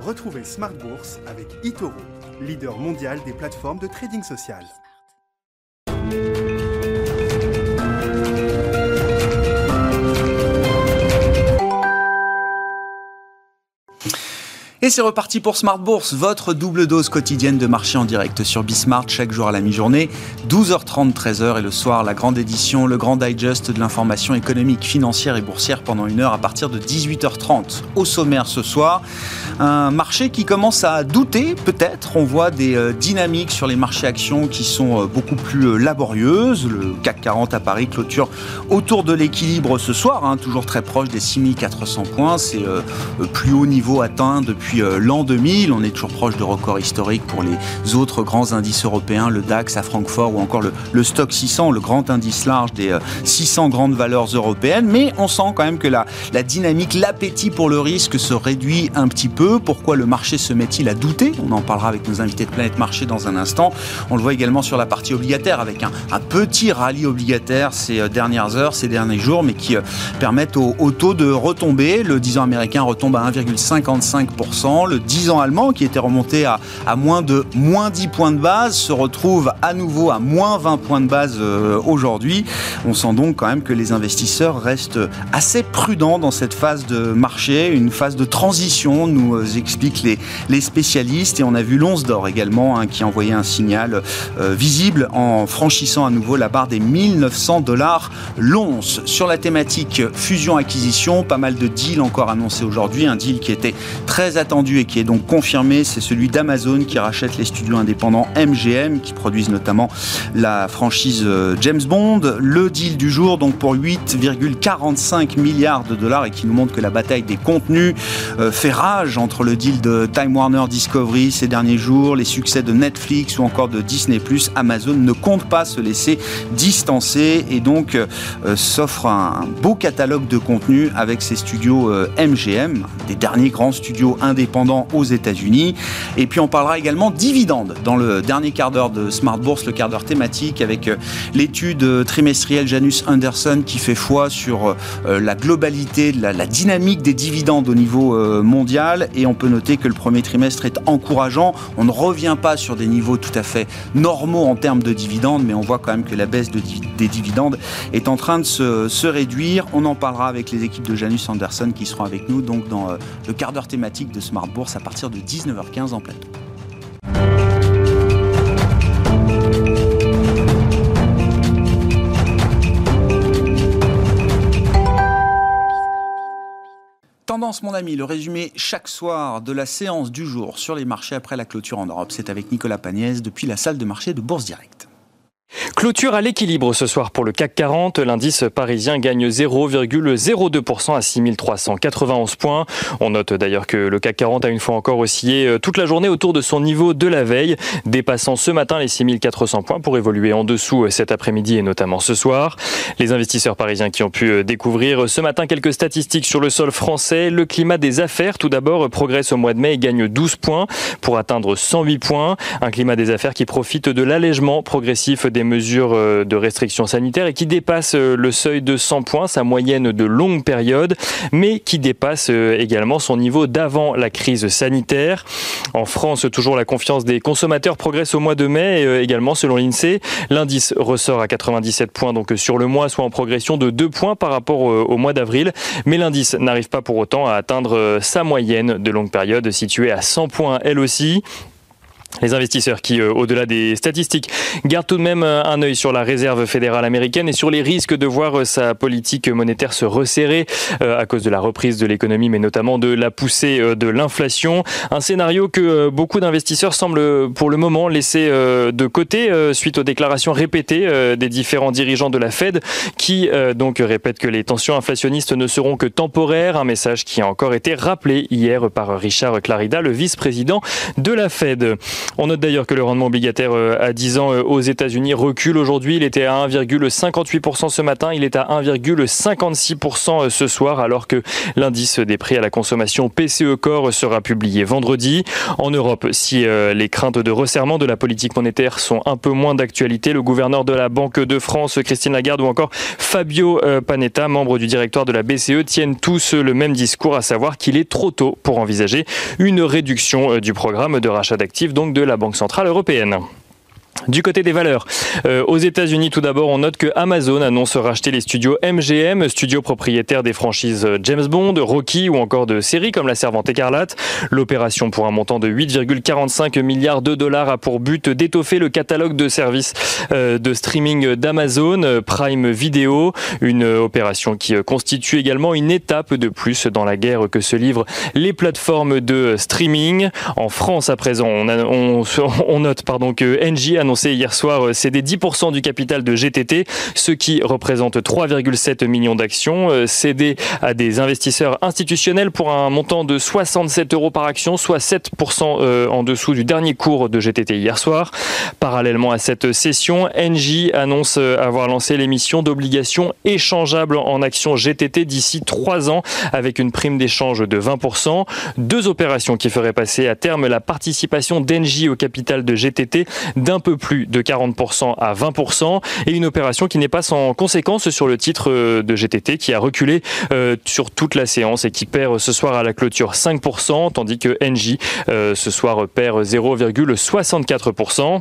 Retrouvez Smart Bourse avec eToro, leader mondial des plateformes de trading social. Et c'est reparti pour Smart Bourse, votre double dose quotidienne de marché en direct sur Bismart chaque jour à la mi-journée, 12h30, 13h et le soir la grande édition, le grand digest de l'information économique, financière et boursière pendant une heure à partir de 18h30. Au sommaire ce soir, un marché qui commence à douter peut-être, on voit des euh, dynamiques sur les marchés actions qui sont euh, beaucoup plus euh, laborieuses. Le CAC 40 à Paris clôture autour de l'équilibre ce soir, hein, toujours très proche des 6400 points, c'est le plus haut niveau atteint depuis l'an 2000. On est toujours proche de records historiques pour les autres grands indices européens, le DAX à Francfort ou encore le, Stock 600, le grand indice large des 600 euh, grandes valeurs européennes. Mais on sent quand même que la dynamique, l'appétit pour le risque se réduit un petit peu. Pourquoi le marché se met-il à douter On en parlera avec nos invités de Planète Marché dans un instant. On le voit également sur la partie obligataire avec un, petit rallye obligataire ces euh, dernières heures, ces derniers jours, mais qui permettent au, au taux de retomber. Le 10 ans américain retombe à 1,55%. Le 10 ans allemand, qui était remonté à, moins de moins 10 points de base, se retrouve à nouveau à moins 20 points de base euh, aujourd'hui. On sent donc quand même que les investisseurs restent assez prudents dans cette phase de marché, une phase de transition, nous euh, expliquent les, spécialistes. Et on a vu l'once d'or également, hein, qui envoyait un signal euh, visible en franchissant à nouveau la barre des 1900 dollars l'once. Sur la thématique fusion-acquisition, pas mal de deals encore annoncés aujourd'hui. Un deal qui était très attendu et qui est donc confirmé, c'est celui d'Amazon qui rachète les studios indépendants MGM qui produisent notamment la franchise euh, James Bond. Le deal du jour donc pour 8,45 milliards de dollars et qui nous montre que la bataille des contenus euh, fait rage entre le deal de Time Warner Discovery ces derniers jours, les succès de Netflix ou encore de Disney+. Amazon ne compte pas se laisser distancer et donc euh, s'offre un beau catalogue de contenus avec ses studios MGM, des derniers grands studios indépendants aux États-Unis. Et puis on parlera également dividendes dans le dernier quart d'heure de Smart Bourse, le quart d'heure thématique, avec euh, l'étude euh, trimestrielle Janus Anderson qui fait foi sur euh, la globalité, la dynamique des dividendes au niveau mondial. Et on peut noter que le premier trimestre est encourageant. On ne revient pas sur des niveaux tout à fait normaux en termes de dividendes, mais on voit quand même que la baisse de, des dividendes est en train de se, réduire. On en parlera avec les équipes de Janus Anderson qui seront avec nous dans le quart d'heure thématique de Smart Bourse à partir de 19h15 en plateau. Tendance, mon ami, le résumé chaque soir de la séance du jour sur les marchés après la clôture en Europe. C'est avec Nicolas Pagnès depuis la salle de marché de Bourse Direct. Clôture à l'équilibre ce soir pour le CAC 40. L'indice parisien gagne 0,02% à 6391 points. On note d'ailleurs que le CAC 40 a une fois encore oscillé euh, toute la journée autour de son niveau de la veille, dépassant ce matin les 6400 points pour évoluer en dessous euh, cet après-midi et notamment ce soir. Les investisseurs parisiens qui ont pu euh, découvrir ce matin quelques statistiques sur le sol français. Le climat des affaires, tout d'abord, progresse au mois de mai et gagne 12 points pour atteindre 108 points. Un climat des affaires qui profite de l'allègement progressif des mesures euh, de restrictions sanitaires et qui dépasse euh, le seuil de 100 points, sa moyenne de longue période, mais qui dépasse euh, également son niveau d'avant la crise sanitaire. En France, toujours la confiance des consommateurs progresse au mois de mai, également selon l'INSEE. L'indice ressort à 97 points donc sur le mois, soit en progression de 2 points par rapport au mois d'avril. Mais l'indice n'arrive pas pour autant à atteindre sa moyenne de longue période située à 100 points elle aussi. Les investisseurs qui, euh, au-delà des statistiques, gardent tout de même euh, un œil sur la réserve fédérale américaine et sur les risques de voir euh, sa politique monétaire se resserrer à cause de la reprise de l'économie, mais notamment de la poussée de l'inflation. Un scénario que beaucoup d'investisseurs semblent pour le moment laisser de côté suite aux déclarations répétées des différents dirigeants de la Fed qui donc répètent que les tensions inflationnistes ne seront que temporaires. Un message qui a encore été rappelé hier par Richard Clarida, le vice-président de la Fed. On note d'ailleurs que le rendement obligataire à 10 ans aux États-Unis recule aujourd'hui. Il était à 1,58% ce matin, il est à 1,56% ce soir, alors que l'indice des prix à la consommation PCE Core sera publié vendredi. En Europe, si les craintes de resserrement de la politique monétaire sont un peu moins d'actualité, le gouverneur de la Banque de France, Christine Lagarde, ou encore Fabio Panetta, membre du directoire de la BCE, tiennent tous le même discours, à savoir qu'il est trop tôt pour envisager une réduction du programme de rachat d'actifs, de la Banque Centrale Européenne. Du côté des valeurs, euh, aux États-Unis, tout d'abord, on note que Amazon annonce racheter les studios MGM, studio propriétaire des franchises James Bond, Rocky ou encore de séries comme La Servante écarlate. L'opération pour un montant de 8,45 milliards de dollars a pour but d'étoffer le catalogue de services euh, de streaming d'Amazon, Prime Video, une opération qui constitue également une étape de plus dans la guerre que se livrent les plateformes de streaming. En France, à présent, on, note pardon, que NJ annonce annoncé hier soir euh, céder 10% du capital de GTT, ce qui représente 3,7 millions d'actions, euh, cédées à des investisseurs institutionnels pour un montant de 67 euros par action, soit 7% euh, en dessous du dernier cours de GTT hier soir. Parallèlement à cette session, Engie annonce avoir lancé l'émission d'obligations échangeables en actions GTT d'ici 3 ans avec une prime d'échange de 20%. Deux opérations qui feraient passer à terme la participation d'Engie au capital de GTT d'un peu plus de 40% à 20% et une opération qui n'est pas sans conséquence sur le titre euh, de GTT qui a reculé euh, sur toute la séance et qui perd ce soir à la clôture 5% tandis que NJ euh, ce soir perd 0,64%.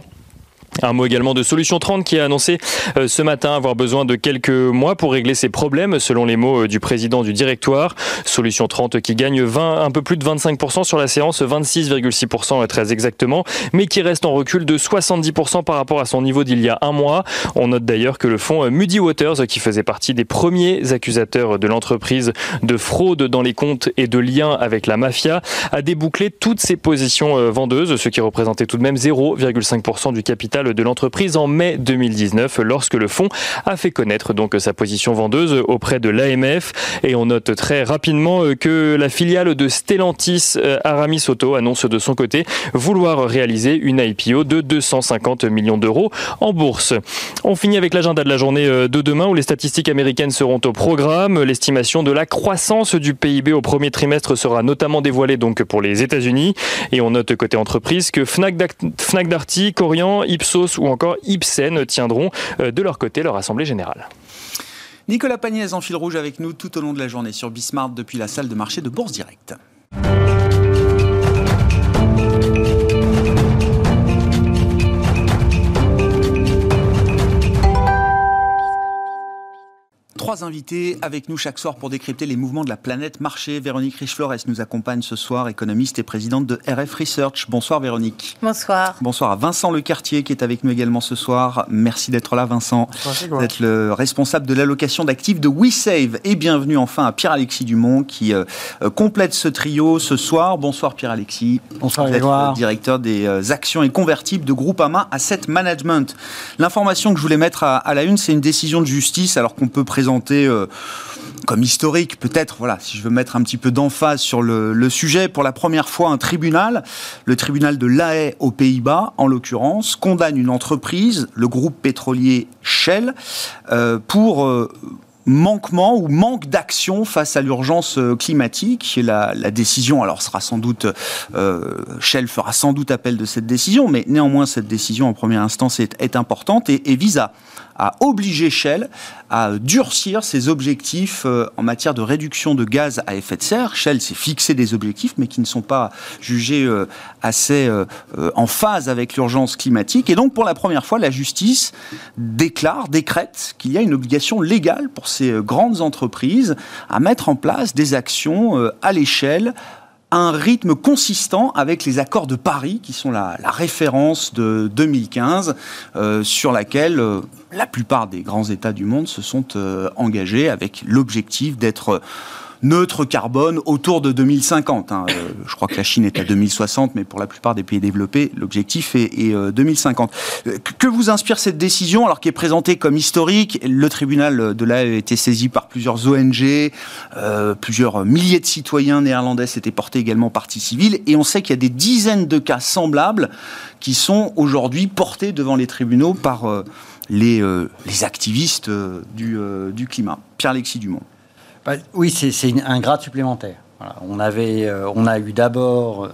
Un mot également de Solution 30 qui a annoncé euh, ce matin avoir besoin de quelques mois pour régler ses problèmes, selon les mots euh, du président du directoire. Solution 30 qui gagne 20, un peu plus de 25% sur la séance, 26,6% très exactement, mais qui reste en recul de 70% par rapport à son niveau d'il y a un mois. On note d'ailleurs que le fonds euh, Moody Waters, qui faisait partie des premiers accusateurs de l'entreprise de fraude dans les comptes et de liens avec la mafia, a débouclé toutes ses positions vendeuses, ce qui représentait tout de même 0,5% du capital de l'entreprise en mai 2019 lorsque le fonds a fait connaître donc sa position vendeuse auprès de l'AMF et on note très rapidement euh, que la filiale de Stellantis euh, Aramis Auto annonce de son côté vouloir réaliser une IPO de 250 millions d'euros en bourse. On finit avec l'agenda de la journée euh, de demain où les statistiques américaines seront au programme. L'estimation de la croissance du PIB au premier trimestre sera notamment dévoilée donc pour les États-Unis et on note côté entreprise que Fnac Darty, Corian, Ipsos ou encore Ibsen tiendront euh, de leur côté leur assemblée générale. Nicolas Pagnès en fil rouge avec nous tout au long de la journée sur Bismarck depuis la salle de marché de Bourse Directe. Trois invités avec nous chaque soir pour décrypter les mouvements de la planète marché. Véronique Riche-Flores nous accompagne ce soir, économiste et présidente de RF Research. Bonsoir Véronique. Bonsoir. Bonsoir à Vincent Lecartier qui est avec nous également ce soir. Merci d'être là Vincent. D'être le responsable de l'allocation d'actifs de WeSave. Et bienvenue enfin à Pierre-Alexis Dumont qui euh, euh, complète ce trio ce soir. Bonsoir Pierre-Alexis. Bonsoir Vous êtes le directeur des euh, actions et convertibles de Groupama Asset Management. L'information que je voulais mettre à, à la une, c'est une décision de justice alors qu'on peut présenter euh, comme historique, peut-être, voilà, si je veux mettre un petit peu d'emphase sur le, sujet, pour la première fois, un tribunal, le tribunal de La Haye aux Pays-Bas, en l'occurrence, condamne une entreprise, le groupe pétrolier Shell, euh, pour euh, manquement ou manque d'action face à l'urgence climatique. La, décision, alors sera sans doute, Shell fera sans doute appel de cette décision, mais néanmoins cette décision en première instance est, importante et vise à a obligé Shell à durcir ses objectifs euh, en matière de réduction de gaz à effet de serre. Shell s'est fixé des objectifs, mais qui ne sont pas jugés euh, assez euh, en phase avec l'urgence climatique. Et donc, pour la première fois, la justice déclare, décrète qu'il y a une obligation légale pour ces grandes entreprises à mettre en place des actions à l'échelle un rythme consistant avec les accords de Paris, qui sont la, référence de 2015, euh, sur laquelle euh, la plupart des grands États du monde se sont euh, engagés avec l'objectif d'être neutre carbone autour de 2050. Hein. je crois que la Chine est à 2060, mais pour la plupart des pays développés, l'objectif est, 2050. Que vous inspire cette décision, alors qui est présentée comme historique? Le tribunal de l'AE a été saisi par plusieurs ONG, plusieurs milliers de citoyens néerlandais s'étaient portés également partie civile, et on sait qu'il y a des dizaines de cas semblables qui sont aujourd'hui portés devant les tribunaux par euh, les, euh, activistes euh, du, du, climat. Pierre-Alexis Dumont. Bah, oui, c'est un grade supplémentaire. On, avait, on a eu d'abord,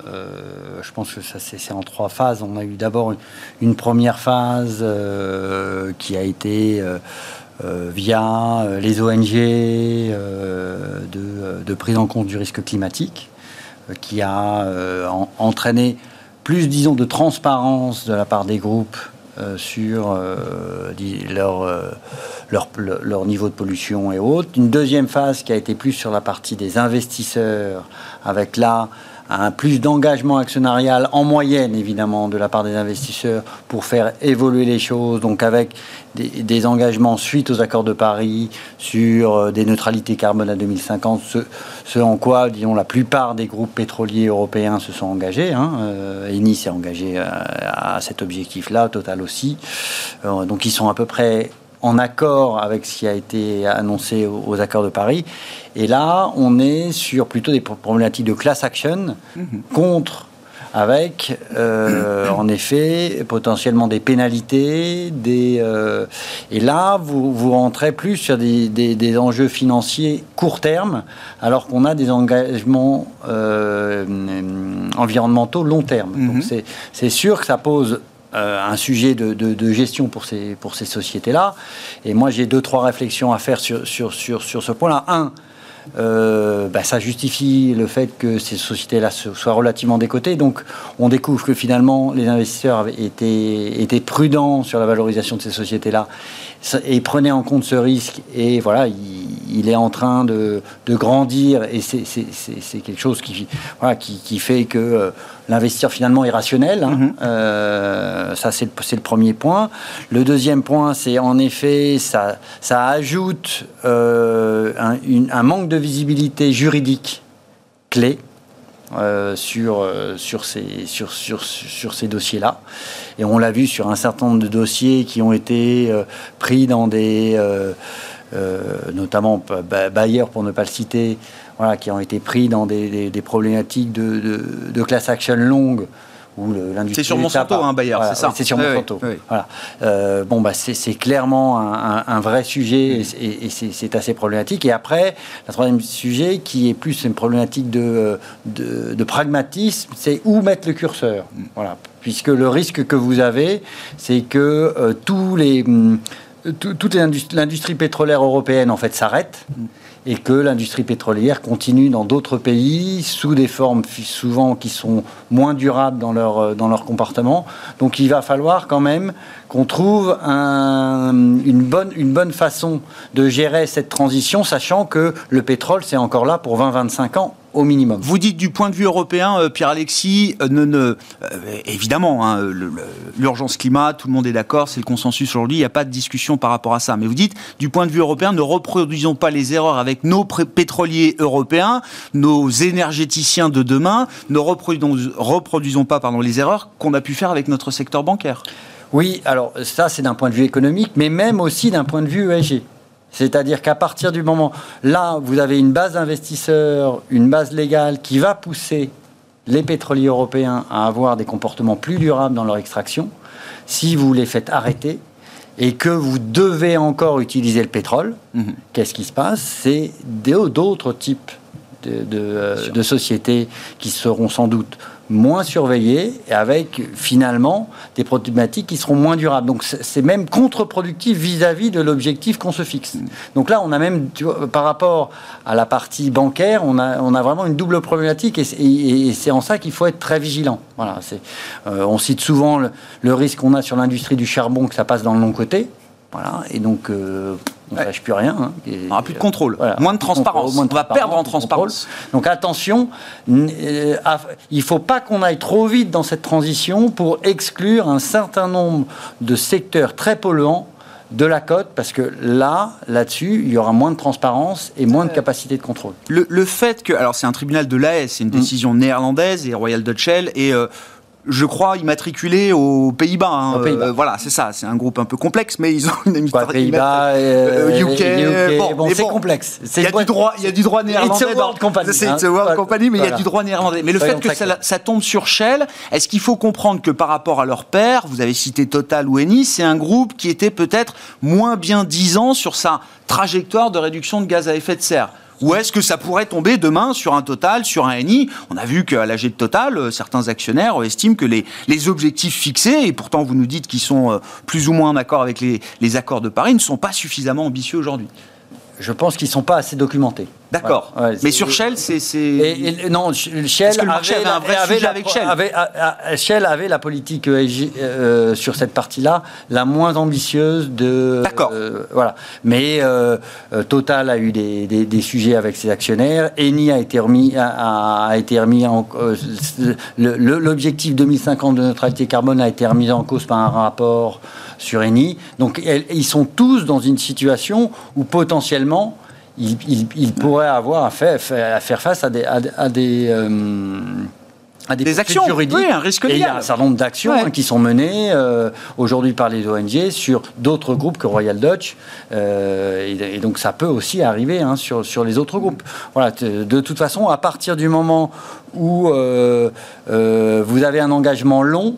je pense que ça c'est en trois phases, on a eu d'abord une, première phase qui a été via les ONG de, de, prise en compte du risque climatique, qui a entraîné plus, disons, de transparence de la part des groupes euh, sur euh, leur, euh, leur, leur, niveau de pollution et autres. Une deuxième phase qui a été plus sur la partie des investisseurs, avec là un plus d'engagement actionnarial en moyenne, évidemment, de la part des investisseurs pour faire évoluer les choses, donc avec des, engagements suite aux accords de Paris sur des neutralités carbone à 2050, ce, en quoi, disons, la plupart des groupes pétroliers européens se sont engagés. Hein. Eni s'est engagé à, à cet objectif-là, Total aussi. donc ils sont à peu près en accord avec ce qui a été annoncé aux, accords de Paris. Et là, on est sur plutôt des problématiques de class action mhm. contre avec, euh, en effet, potentiellement des pénalités. Des, euh, et là, vous, vous rentrez plus sur des, des, enjeux financiers court terme, alors qu'on a des engagements euh, environnementaux long terme. Donc mhm. c'est sûr que ça pose euh, un sujet de, gestion pour ces, pour ces sociétés-là. Et moi, j'ai deux, trois réflexions à faire sur, sur, sur, sur ce point-là. Un, euh, bah, ça justifie le fait que ces sociétés-là soient relativement décotées. Donc, on découvre que finalement, les investisseurs étaient, étaient prudents sur la valorisation de ces sociétés-là et prenaient en compte ce risque. Et voilà, il, est en train de, de grandir et c'est quelque chose qui, voilà, qui, qui fait que euh, l'investisseur finalement est rationnel. Hein. Mhm. Euh, ça, c'est le, le, premier point. Le deuxième point, c'est en effet, ça, ça ajoute euh, un, un, manque de visibilité juridique clé. Euh, sur, sur ces, sur, sur, sur ces dossiers-là. Et on l'a vu sur un certain nombre de dossiers qui ont été pris dans des... notamment Bayer, pour ne pas le citer, voilà, qui ont été pris dans des, problématiques de, de, class action longue. C'est sur Monsanto, hein, Bayer, c'est ça C'est sur Monsanto. Voilà. Euh, bon, bah, c'est clairement un, vrai sujet et, c'est assez problématique. Et après, le troisième sujet, qui est plus une problématique de, de, pragmatisme, c'est où mettre le curseur. Voilà. Puisque le risque que vous avez, c'est que euh, tous les, hum, toute l'industrie pétrolière européenne, en fait, s'arrête et que l'industrie pétrolière continue dans d'autres pays sous des formes souvent qui sont moins durables dans leur, euh, dans leur comportement. Donc il va falloir quand même qu'on trouve une, bonne, une bonne façon de gérer cette transition, sachant que le pétrole, c'est encore là pour 20-25 ans au minimum. Vous dites du point de vue européen, euh, Pierre-Alexis, euh, ne, ne, évidemment, hein, l'urgence climat, tout le monde est d'accord, c'est le consensus aujourd'hui, il n'y a pas de discussion par rapport à ça. Mais vous dites, du point de vue européen, ne reproduisons pas les erreurs avec nos pétroliers européens, nos énergéticiens de demain, ne reproduisons, reproduisons pas pardon, les erreurs qu'on a pu faire avec notre secteur bancaire. Oui, alors ça c'est d'un point de vue économique, mais même aussi d'un point de vue ESG. C'est-à-dire qu'à partir du moment, là, vous avez une base d'investisseurs, une base légale qui va pousser les pétroliers européens à avoir des comportements plus durables dans leur extraction. Si vous les faites arrêter, et que vous devez encore utiliser le pétrole, mhm. qu'est-ce qui se passe? C'est d'autres types de, euh, sociétés qui seront sans doute moins surveillées et avec finalement des problématiques qui seront moins durables. Donc c'est même contre-productif vis-à-vis de l'objectif qu'on se fixe. Donc là, on a même, par rapport à la partie bancaire, on a, on a vraiment une double problématique et, c'est en ça qu'il faut être très vigilant. Voilà, euh, on cite souvent le, le risque qu'on a sur l'industrie du charbon, que ça passe dans le long côté. Voilà, et donc euh, on ne lâche plus rien. Hein, on n'aura plus de contrôle, moins de transparence. on va perdre en transparence. Donc attention, euh, il ne faut pas qu'on aille trop vite dans cette transition pour exclure un certain nombre de secteurs très polluants de la cote, parce que là, là-dessus, il y aura moins de transparence et moins de capacité de contrôle. Le, fait que, alors c'est un tribunal de l'AS, c'est une mm. décision néerlandaise et Royal Dutch Shell, et euh, je crois, immatriculé aux Pays-Bas. Hein. Euh, voilà, c'est ça. C'est un groupe un peu complexe, mais ils ont une administration. Pays-Bas, euh, UK. Euh, bon, c'est complexe. Il y, a du droit, il y a du droit néerlandais. C'est World Company. C'est hein. World Company, mais il y a du droit néerlandais. Mais le fait que ça, tombe sur Shell, est-ce qu'il faut comprendre que par rapport à leur père, vous avez cité Total ou Eni, c'est un groupe qui était peut-être moins bien disant sur sa trajectoire de réduction de gaz à effet de serre? Ou est-ce que ça pourrait tomber demain sur un Total, sur un ENI On a vu qu'à l'AG de Total, euh, certains actionnaires estiment que les, objectifs fixés, et pourtant vous nous dites qu'ils sont euh, plus ou moins en accord avec les accords de Paris, ne sont pas suffisamment ambitieux aujourd'hui. Je pense qu'ils ne sont pas assez documentés. D'accord. mais sur Shell, c'est. Non, Shell avait, un vrai sujet avec Shell. Shell avait la politique euh, euh, sur cette partie-là la moins ambitieuse de. D'accord. Euh, voilà. Mais Total a eu des, des, sujets avec ses actionnaires. Eni a été remis, a, a été remis en. L'objectif 2050 de neutralité carbone a été remis en cause par un rapport sur Eni. Donc, ils sont tous dans une situation où potentiellement il, pourrait avoir à faire, à faire face à des, à, des euh, à des, actions juridiques. Oui, un risque Et il y a un certain nombre d'actions hein, qui sont menées euh, aujourd'hui par les ONG sur d'autres groupes que Royal Dutch. Euh, et, donc ça peut aussi arriver hein, sur, sur les autres groupes. Voilà, de toute façon, à partir du moment où vous avez un engagement long,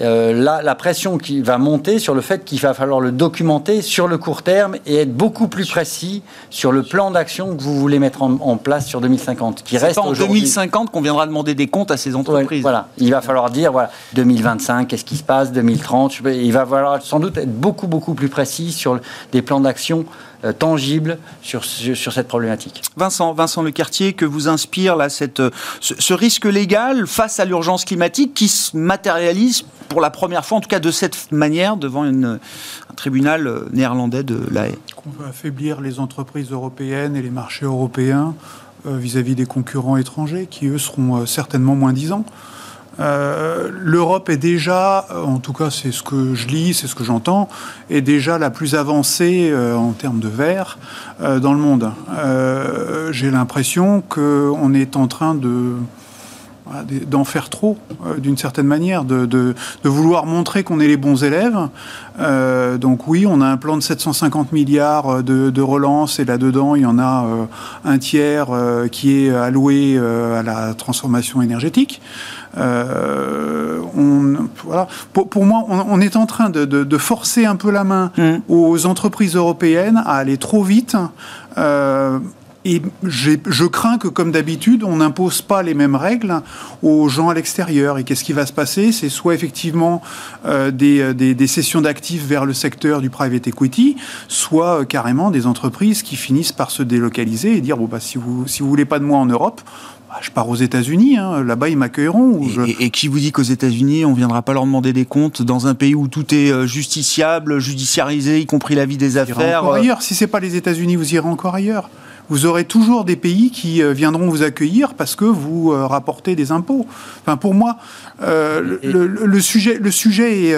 euh, la, pression qui va monter sur le fait qu'il va falloir le documenter sur le court terme et être beaucoup plus précis sur le plan d'action que vous voulez mettre en, place sur 2050. Qui reste en 2050 qu'on viendra demander des comptes à ces entreprises. voilà, il va falloir dire voilà 2025, qu'est-ce qui se passe, 2030. Il va falloir sans doute être beaucoup beaucoup plus précis sur des plans d'action euh, tangible sur, sur, cette problématique. Vincent, Vincent Lecartier, que vous inspire là, cette, ce, risque légal face à l'urgence climatique qui se matérialise pour la première fois, en tout cas de cette manière, devant un tribunal euh, néerlandais de La Haye On veut affaiblir les entreprises européennes et les marchés européens euh, vis-à-vis des concurrents étrangers qui, eux, seront certainement moins disants. Euh, L'Europe est déjà, en tout cas c'est ce que je lis, c'est ce que j'entends, est déjà la plus avancée euh, en termes de verre euh, dans le monde. J'ai l'impression qu'on est en train de d'en faire trop, d'une certaine manière, de, de, vouloir montrer qu'on est les bons élèves. donc oui, on a un plan de 750 milliards de, de relance et là-dedans, il y en a un tiers qui est alloué à la transformation énergétique. Euh, on, voilà. pour, moi, on, est en train de, forcer un peu la main mm. aux entreprises européennes à aller trop vite. Euh, et je crains que, comme d'habitude, on n'impose pas les mêmes règles aux gens à l'extérieur. Et qu'est-ce qui va se passer? C'est soit effectivement euh, des, des, des, sessions d'actifs vers le secteur du private equity, soit carrément des entreprises qui finissent par se délocaliser et dire bon bah si vous si vous voulez pas de moi en Europe, bah, je pars aux États-Unis, hein. là-bas ils m'accueilleront. Et, qui vous dit qu'aux États-Unis, on viendra pas leur demander des comptes dans un pays où tout est euh, justiciable, judiciarisé, y compris la vie des affaires encore euh ailleurs. Si c'est pas les États-Unis, vous irez encore ailleurs. Vous aurez toujours des pays qui euh, viendront vous accueillir parce que vous rapportez des impôts. Enfin, pour moi, le, sujet, le sujet est.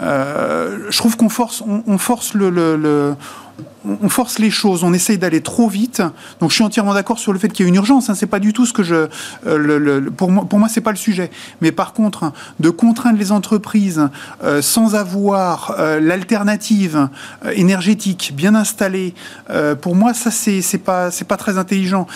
je trouve qu'on force, on, force le, on force les choses, on essaye d'aller trop vite. Donc je suis entièrement d'accord sur le fait qu'il y a une urgence. Hein, c'est pas du tout ce que je. Euh, pour moi, pour moi, c'est pas le sujet. Mais par contre, hein, de contraindre les entreprises euh, sans avoir euh, l'alternative énergétique bien installée, pour moi, ça c'est pas pas très intelligent.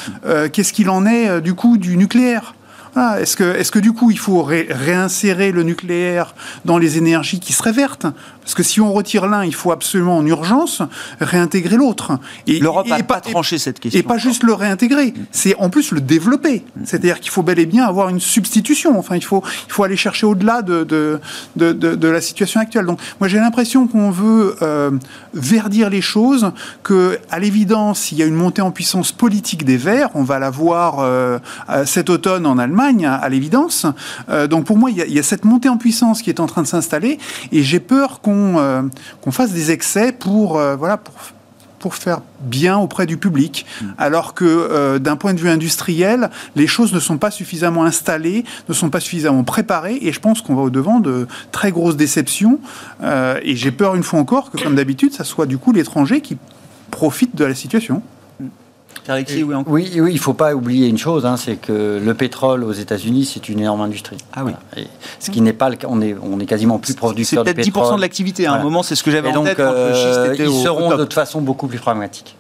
Qu'est-ce qu'il en est du coup du nucléaire? Est-ce que, est que du coup il faut réinsérer le nucléaire dans les énergies qui seraient vertes? Parce que si on retire l'un, il faut absolument en urgence réintégrer l'autre. L'Europe n'a pas tranché cette question. Et pas juste le réintégrer, c'est en plus le développer. C'est-à-dire qu'il faut bel et bien avoir une substitution. Enfin, il faut, il faut aller chercher au-delà de de, de, de, la situation actuelle. Donc moi j'ai l'impression qu'on veut euh, verdir les choses, que à l'évidence il y a une montée en puissance politique des Verts. On va la voir euh, cet automne en Allemagne à l'évidence. Euh, donc pour moi, il y, a, cette montée en puissance qui est en train de s'installer, et j'ai peur qu'on euh, qu'on fasse des excès pour, euh, voilà, pour pour faire bien auprès du public, Mm. alors que euh, d'un point de vue industriel, les choses ne sont pas suffisamment installées, ne sont pas suffisamment préparées, et je pense qu'on va au devant de très grosses déceptions. Euh, et j'ai peur une fois encore que, comme d'habitude, ça soit du coup l'étranger qui profite de la situation. Oui. Oui, oui, il ne faut pas oublier une chose, hein, c'est que le pétrole aux États-Unis, c'est une énorme industrie. Ah oui. Voilà. Et ce qui n'est pas le cas, on est, on est quasiment plus C'est producteur de peut-être pétrole. 10% de l'activité. À un Voilà. moment, c'est ce que j'avais en donc, tête quand le schiste euh, ils au- seront au de toute façon beaucoup plus pragmatiques.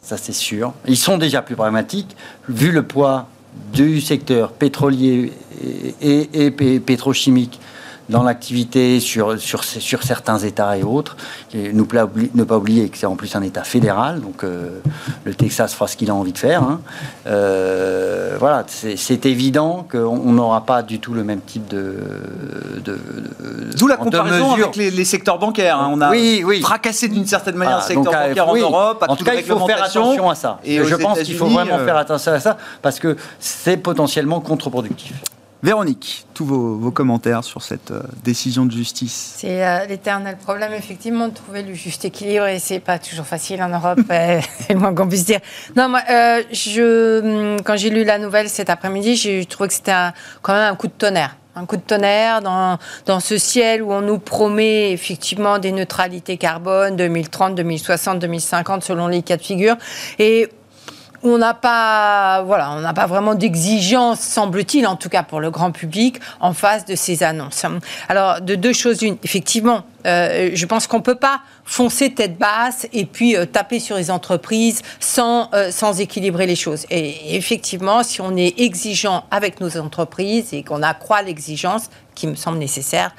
Ça, c'est sûr. Ils sont déjà plus pragmatiques, vu le poids du secteur pétrolier et, et- et pé- pétrochimique dans l'activité sur, sur, sur certains États et autres. Et ne pas oublier que c'est en plus un État fédéral, donc euh, le Texas fera ce qu'il a envie de faire. hein. Euh, voilà, c'est évident qu'on on n'aura pas du tout le même type de... de, de- D'où la comparaison mesures. avec les, les secteurs bancaires. hein. On a Oui, oui. fracassé d'une certaine manière Voilà, le secteur donc, euh, bancaire oui. en Europe. à En tout cas, il faut faire attention à ça. Et je pense qu'il faut vraiment euh, faire attention à ça parce que c'est potentiellement contre-productif. Véronique, tous vos, commentaires sur cette euh, décision de justice. C'est euh, l'éternel problème, effectivement, de trouver le juste équilibre et c'est pas toujours facile en Europe, euh, c'est moins qu'on puisse dire. Non, moi, hum, quand j'ai lu la nouvelle cet après-midi, j'ai trouvé que c'était quand même un coup de tonnerre. Un coup de tonnerre dans, dans ce ciel où on nous promet effectivement des neutralités carbone 2030, 2060, 2050 selon les cas de figure. Et on n'a pas, voilà, on n'a pas vraiment d'exigence, semble-t-il, en tout cas pour le grand public, en face de ces annonces. Alors, de deux choses une, effectivement, euh, je pense qu'on peut pas foncer tête basse et puis euh, taper sur les entreprises sans, euh, sans équilibrer les choses. Et effectivement, si on est exigeant avec nos entreprises et qu'on accroît l'exigence, qui me semble nécessaire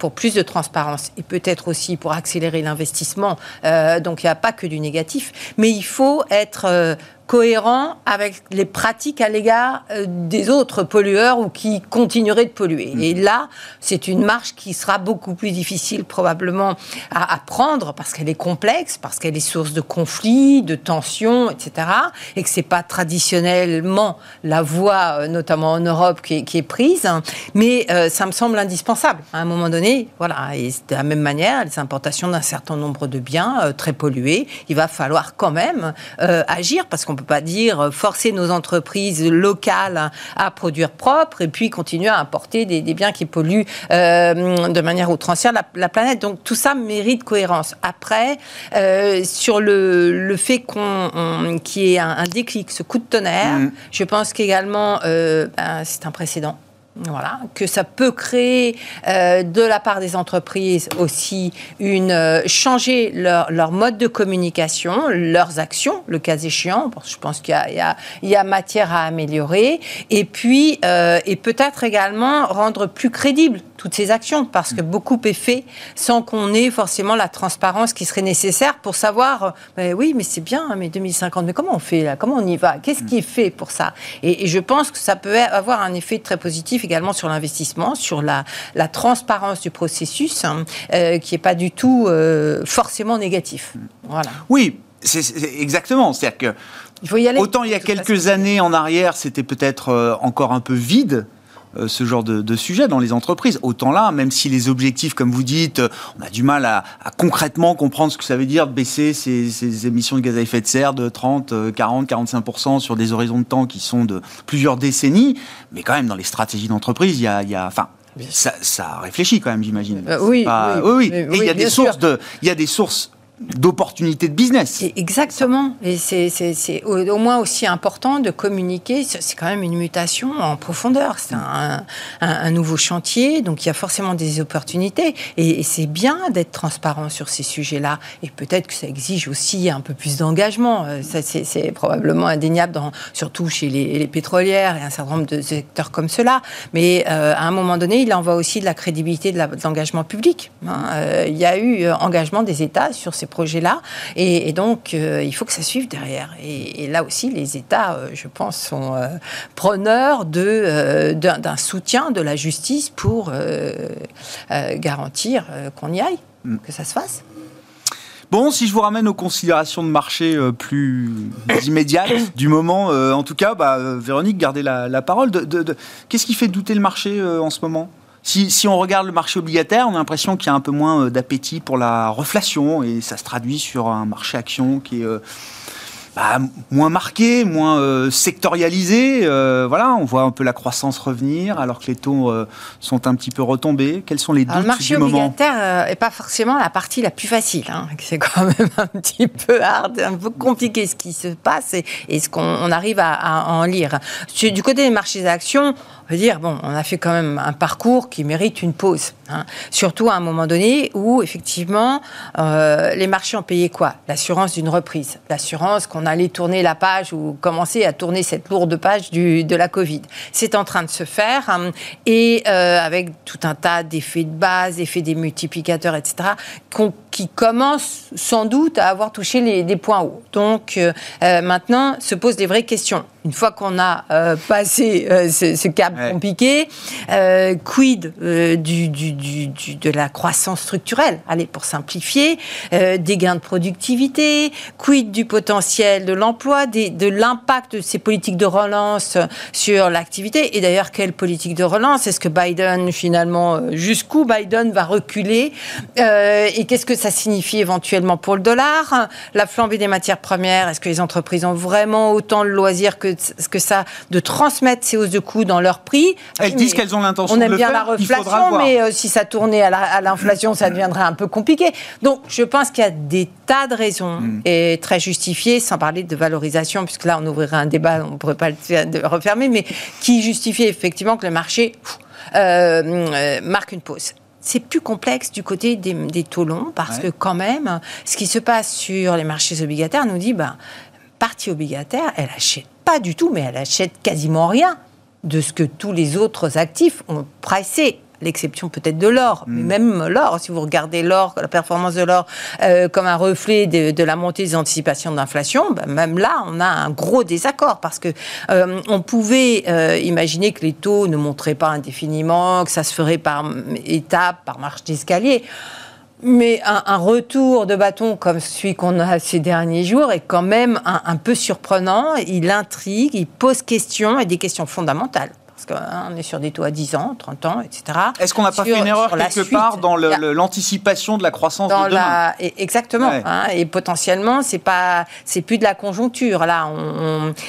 pour plus de transparence et peut-être aussi pour accélérer l'investissement. Donc il n'y a pas que du négatif, mais il faut être cohérent avec les pratiques à l'égard euh, des autres pollueurs ou qui continueraient de polluer. Et là, c'est une marche qui sera beaucoup plus difficile probablement à, à prendre parce qu'elle est complexe, parce qu'elle est source de conflits, de tensions, etc. Et que c'est pas traditionnellement la voie, euh, notamment en Europe, qui est, qui est prise. Mais euh, ça me semble indispensable. À un moment donné, voilà. Et de la même manière, les importations d'un certain nombre de biens euh, très pollués, il va falloir quand même euh, agir parce qu'on peut pas dire euh, forcer nos entreprises locales à produire propre et puis continuer à importer des, des biens qui polluent euh, de manière outrancière la, la planète. Donc tout ça mérite cohérence. Après, euh, sur le, le fait qu'on on- qu'il y ait un, un déclic, ce coup de tonnerre, Mhm. je pense qu'également euh, ben, c'est un précédent. Voilà, que ça peut créer euh, de la part des entreprises aussi une euh, changer leur, leur mode de communication, leurs actions, le cas échéant. Je pense qu'il y y a- il y a matière à améliorer. Et puis, euh, et peut-être également rendre plus crédibles toutes ces actions, parce que beaucoup est fait sans qu'on ait forcément la transparence qui serait nécessaire pour savoir, mais oui, mais c'est bien, hein, mais 2050, mais comment on fait là? Comment on y va? Qu'est-ce qui est fait pour ça? Et, et je pense que ça peut avoir un effet très positif également sur l'investissement, sur la, la transparence du processus, hein, euh, qui n'est pas du tout euh, forcément négatif. Voilà. Oui, c'est exactement. C'est-à-dire que Il faut y aller. autant il y a quelques façon. années en arrière, c'était peut-être euh, encore un peu vide. Euh, ce genre de, de sujet dans les entreprises. Autant là, même si les objectifs, comme vous dites, euh, on a du mal à, à concrètement comprendre ce que ça veut dire de baisser ces, émissions de gaz à effet de serre de 30, euh, 40, 45% sur des horizons de temps qui sont de plusieurs décennies. Mais quand même, dans les stratégies d'entreprise, il y a, il y a- enfin, ça, ça réfléchit quand même, j'imagine. Euh, oui, pas- oui, oui, Et il y a des sources de, il y a des sources d'opportunités de business. Exactement. Et c'est- au, moins aussi important de communiquer. C'est quand même une mutation en profondeur. C'est un, nouveau chantier, donc il y a forcément des opportunités. Et, c'est bien d'être transparent sur ces sujets-là. Et peut-être que ça exige aussi un peu plus d'engagement. Euh, C'est probablement indéniable, surtout chez les, pétrolières et un certain nombre de secteurs comme cela. Mais euh, à un moment donné, il en va aussi de la crédibilité de l'engagement public. hein. Euh, il y a eu engagement des États sur ces projets-là, et, et donc euh, il faut que ça suive derrière. Et, et là aussi, les États, euh, je pense, sont euh, preneurs de, d'un, soutien de la justice pour garantir qu'on y aille, que ça se fasse. Bon, si je vous ramène aux considérations de marché plus immédiates du moment, euh, en tout cas, bah, Véronique, gardez la, la parole. De, de- de- Qu'est-ce qui fait douter le marché euh, en ce moment? Si, si, on regarde le marché obligataire, on a l'impression qu'il y a un peu moins d'appétit pour la reflation et ça se traduit sur un marché action qui est bah, moins marqué, moins euh, sectorialisé. Euh, voilà, on voit un peu la croissance revenir alors que les taux euh, sont un petit peu retombés. Quels sont les doutes Le marché obligataire n'est pas forcément la partie la plus facile. Hein. C'est quand même un petit peu hard, un peu compliqué ce qui se passe et, ce qu'on arrive à, à, en lire. Du côté des marchés d'actions, on dire, bon, on a fait quand même un parcours qui mérite une pause. Hein. Surtout à un moment donné où, effectivement, euh, les marchés ont payé quoi? L'assurance d'une reprise. L'assurance qu'on allait tourner la page ou commencer à tourner cette lourde page du, de la Covid. C'est en train de se faire hein, et euh, avec tout un tas d'effets de base, effets des multiplicateurs, etc., qui commencent sans doute à avoir touché les, des points hauts. Donc euh, maintenant se posent des vraies questions. Une fois qu'on a euh, passé euh, ce, cap compliqué, euh, quid du, du, du, de la croissance structurelle? Allez, pour simplifier, des gains de productivité, quid du potentiel de l'emploi, de l'impact de ces politiques de relance sur l'activité? Et d'ailleurs, quelle politique de relance? Est-ce que Biden, finalement, jusqu'où Biden va reculer Et qu'est-ce que ça signifie éventuellement pour le dollar La flambée des matières premières, est-ce que les entreprises ont vraiment autant le loisir que que, ça, de transmettre ces hausses de coûts dans leur prix? Elles disent qu'elles ont l'intention de le faire. On aime bien la reflation, mais euh, si ça tournait à l'inflation, ça deviendrait un peu compliqué. Donc, je pense qu'il y a des tas de raisons hmm. et très justifiées, sans parler de valorisation, puisque là, on ouvrirait un débat, on ne pourrait pas le refermer, mais qui justifie effectivement que le marché euh, euh, marque une pause c'est plus complexe du côté des, taux longs parce que quand même, ce qui se passe sur les marchés obligataires nous dit, ben, partie obligataire, elle achète pas du tout, mais elle achète quasiment rien de ce que tous les autres actifs ont pricé l'exception peut-être de l'or, mais hmm. même l'or, si vous regardez l'or, la performance de l'or euh, comme un reflet de, la montée des anticipations d'inflation, ben, même là, on a un gros désaccord parce que euh, on pouvait euh, imaginer que les taux ne monteraient pas indéfiniment, que ça se ferait par étapes, par marche d'escalier. Mais un, retour de bâton comme celui qu'on a ces derniers jours est quand même un, peu surprenant. Il intrigue, il pose questions et des questions fondamentales parce qu'on hein, est sur des taux à 10 ans, 30 ans, etc. Est-ce qu'on n'a pas fait une erreur quelque part dans l'anticipation de la croissance de demain? Exactement. Hein, et potentiellement, c'est pas, c'est plus de la conjoncture là.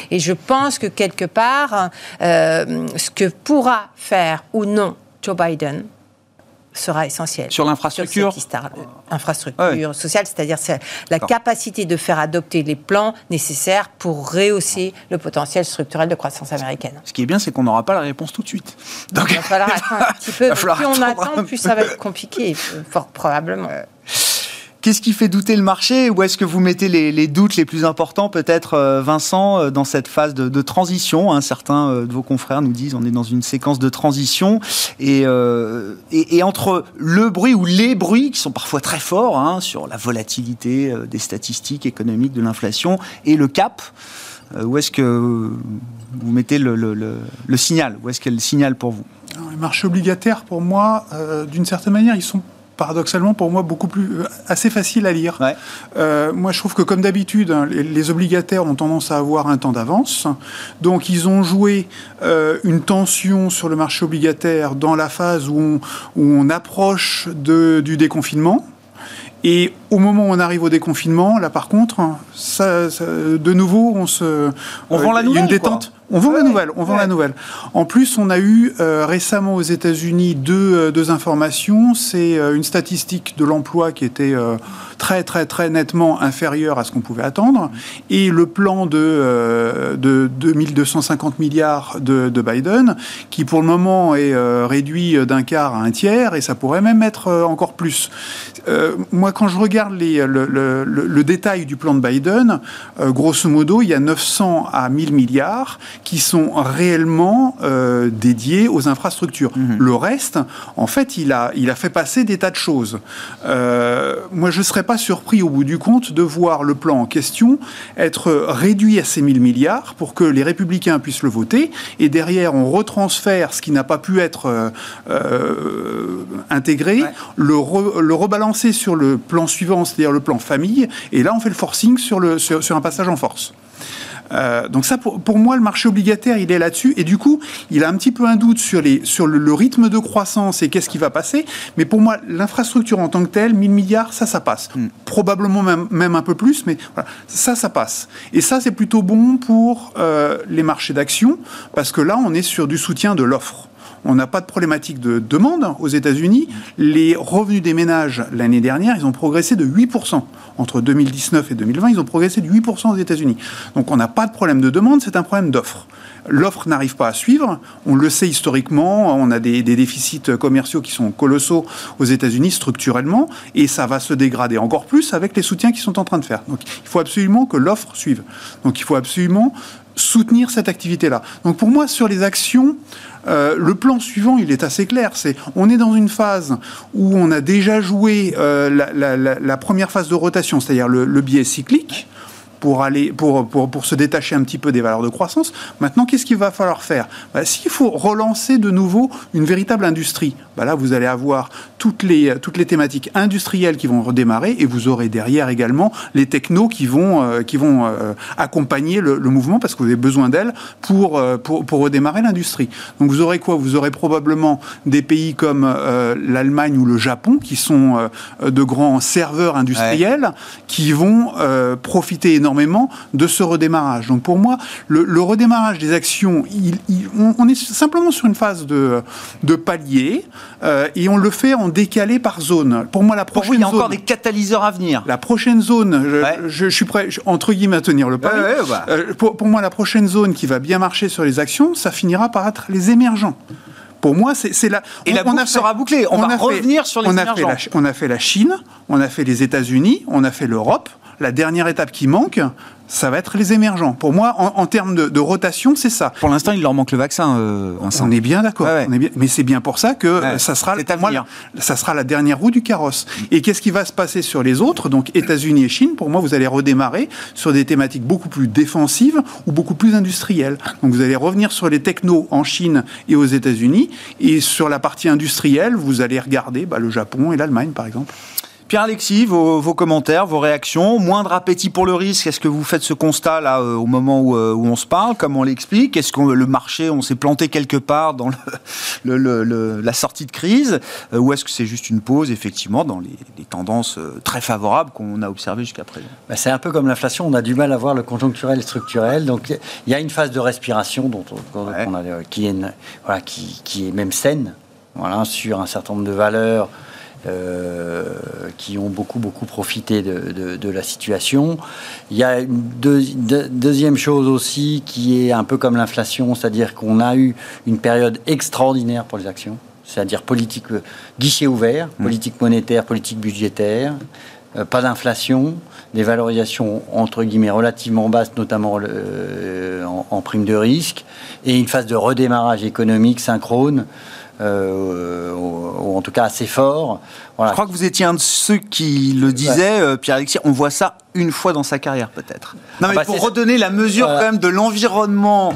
et je pense que quelque part, euh, ce que pourra faire ou non Joe Biden, sera essentiel. Sur l'infrastructure Infrastructure sociale, c'est-à-dire la capacité de faire adopter les plans nécessaires pour rehausser le potentiel structurel de croissance américaine. Ce qui est bien, c'est qu'on n'aura pas la réponse tout de suite. Donc... Il va falloir attendre un petit peu. Plus on attend, plus ça va être compliqué, fort probablement. Qu'est-ce qui fait douter le marché Où est-ce que vous mettez les, doutes les plus importants, peut-être, euh, Vincent, euh, dans cette phase de, transition hein? Certains euh, de vos confrères nous disent on est dans une séquence de transition. Et, entre le bruit ou les bruits, qui sont parfois très forts, hein, sur la volatilité des statistiques économiques, de l'inflation, et le cap, où est-ce que vous mettez le, signal? Où est-ce qu'il y a le signal pour vous? Les marchés obligataires, pour moi, d'une certaine manière, ils sont paradoxalement pour moi beaucoup plus euh, assez facile à lire. Euh, moi, je trouve que comme d'habitude, hein, les, obligataires ont tendance à avoir un temps d'avance. Donc, ils ont joué euh, une tension sur le marché obligataire dans la phase où on, où on approche de, du déconfinement. Et au moment où on arrive au déconfinement, là par contre, ça, de nouveau, on se, on vend la nouvelle, une détente. On vend la nouvelle. On vend la nouvelle. En plus, on a eu euh, récemment aux États-Unis deux, euh, deux informations. C'est euh, une statistique de l'emploi qui était très très très nettement inférieure à ce qu'on pouvait attendre, et le plan de, de 2250 milliards de, de, Biden, qui pour le moment est réduit d'un quart à un tiers, et ça pourrait même être encore plus. moi, quand je regarde les, le, le, le, détail du plan de Biden, grosso modo, il y a 900 à 1000 milliards qui sont réellement euh, dédiés aux infrastructures. Mhm. Le reste, en fait, il a, il a fait passer des tas de choses. Euh, moi, je ne serais pas surpris au bout du compte de voir le plan en question être réduit à ces 1000 milliards pour que les républicains puissent le voter. Et derrière, on retransfère ce qui n'a pas pu être euh, intégré, le, le rebalancer sur le plan suivant, c'est-à-dire le plan famille, et là, on fait le forcing sur, le, sur un passage en force. Euh, donc ça, pour, pour, moi, le marché obligataire, il est là-dessus. Et du coup, il a un petit peu un doute sur, les, sur le, rythme de croissance et qu'est-ce qui va passer. Mais pour moi, l'infrastructure en tant que telle, 1000 milliards, ça, ça passe. Hmm. Probablement même, même, un peu plus, mais voilà, ça, ça passe. Et ça, c'est plutôt bon pour euh, les marchés d'actions, parce que là, on est sur du soutien de l'offre on n'a pas de problématique de demande aux États-Unis. Les revenus des ménages l'année dernière, ils ont progressé de 8%. Entre 2019 et 2020, ils ont progressé de 8% aux États-Unis. Donc on n'a pas de problème de demande, c'est un problème d'offre. L'offre n'arrive pas à suivre. On le sait historiquement. On a des, déficits commerciaux qui sont colossaux aux États-Unis structurellement, et ça va se dégrader encore plus avec les soutiens qu'ils sont en train de faire. Donc, il faut absolument que l'offre suive. Donc, il faut absolument soutenir cette activité-là. Donc, pour moi, sur les actions, euh, le plan suivant, il est assez clair. C'est on est dans une phase où on a déjà joué euh, la, première phase de rotation, c'est-à-dire le, biais cyclique pour, aller, pour, pour, pour, se détacher un petit peu des valeurs de croissance. Maintenant, qu'est-ce qu'il va falloir faire? Bah, S'il faut relancer de nouveau une véritable industrie, bah là, vous allez avoir toutes les, toutes les thématiques industrielles qui vont redémarrer et vous aurez derrière également les technos qui vont, euh, qui vont euh, accompagner le, mouvement parce que vous avez besoin d'elles pour, euh, pour, pour, redémarrer l'industrie. Donc vous aurez quoi? Vous aurez probablement des pays comme l'Allemagne ou le Japon qui sont de grands serveurs industriels qui vont profiter énormément de ce redémarrage. Donc pour moi, le, redémarrage des actions, on, est simplement sur une phase de, de palier euh, et on le fait en décalé par zone. Pour moi, la prochaine il y a encore des catalyseurs à venir. La prochaine zone, je, suis prêt, entre guillemets, à tenir le palier. Bah. Euh, pour, pour moi, la prochaine zone qui va bien marcher sur les actions, ça finira par être les émergents. Pour moi, c'est la. Et la boucle sera bouclée. On, va revenir sur les on émergents. A fait la, on a fait la Chine, on a fait les États-Unis, on a fait l'Europe. La dernière étape qui manque, ça va être les émergents. Pour moi, en, termes de, rotation, c'est ça. Pour l'instant, il leur manque le vaccin. Euh, on est bien d'accord. Mais c'est bien pour ça que ça sera, ça sera la dernière roue du carrosse. Et qu'est-ce qui va se passer sur les autres? Donc États-Unis et Chine, pour moi, vous allez redémarrer sur des thématiques beaucoup plus défensives ou beaucoup plus industrielles. Donc vous allez revenir sur les technos en Chine et aux États-Unis. Et sur la partie industrielle, vous allez regarder bah, le Japon et l'Allemagne, par exemple. Pierre-Alexis, vos, commentaires, vos réactions, moindre appétit pour le risque. Est-ce que vous faites ce constat là euh, au moment euh, où, on se parle, comme on l'explique? Est-ce que le marché, on s'est planté quelque part dans la sortie de crise euh, Ou est-ce que c'est juste une pause, effectivement, dans les, tendances très favorables qu'on a observées jusqu'à présent? Bah, C'est un peu comme l'inflation, on a du mal à voir le conjoncturel et structurel. Donc il y a une phase de respiration dont, qui, est, voilà, qui, est même saine voilà, sur un certain nombre de valeurs qui ont beaucoup, beaucoup profité de, la situation. Il y a une deuxième chose aussi qui est un peu comme l'inflation, c'est-à-dire qu'on a eu une période extraordinaire pour les actions, c'est-à-dire politique guichet ouvert, mmh. politique monétaire, politique budgétaire, euh, pas d'inflation, des valorisations entre guillemets relativement basses, notamment euh, en, en, prime de risque, et une phase de redémarrage économique synchrone euh, ou, en tout cas assez fort. Je crois que vous étiez un de ceux qui le disaient, euh, Pierre-Alexis, on voit ça une fois dans sa carrière peut-être. Non mais bah, pour redonner la mesure quand même de l'environnement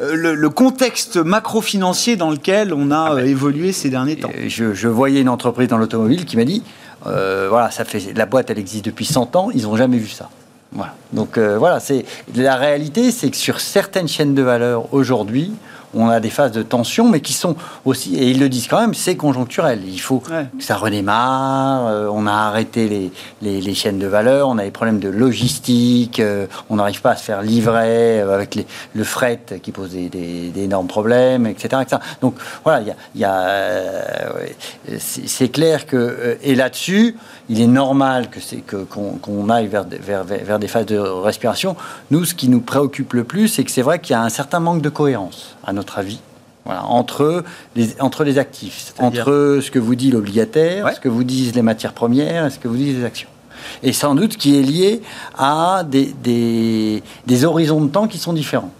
euh, le, contexte macro-financier dans lequel on a ah ben, évolué ces derniers temps. Je, voyais une entreprise dans l'automobile qui m'a dit voilà, ça fait la boîte, elle existe depuis 100 ans, ils n'ont jamais vu ça. Voilà. Donc voilà, c'est la réalité, c'est que sur certaines chaînes de valeur aujourd'hui, on a des phases de tension, mais qui sont aussi, et ils le disent quand même, c'est conjoncturel. Il faut que ça redémarre. Euh, on a arrêté les, chaînes de valeur, on a des problèmes de logistique, euh, on n'arrive pas à se faire livrer euh, avec le fret qui pose des, énormes problèmes, etc., Donc voilà, il y a, c'est clair que et là-dessus, il est normal que c'est que qu'on aille vers, vers, vers des phases de respiration. Nous, ce qui nous préoccupe le plus, c'est que c'est vrai qu'il y a un certain manque de cohérence à notre avis, voilà, entre, les, entre les actifs, entre ce que vous dit l'obligataire, ce que vous disent les matières premières et ce que vous disent les actions. Et sans doute qui est lié à des, des, horizons de temps qui sont différents.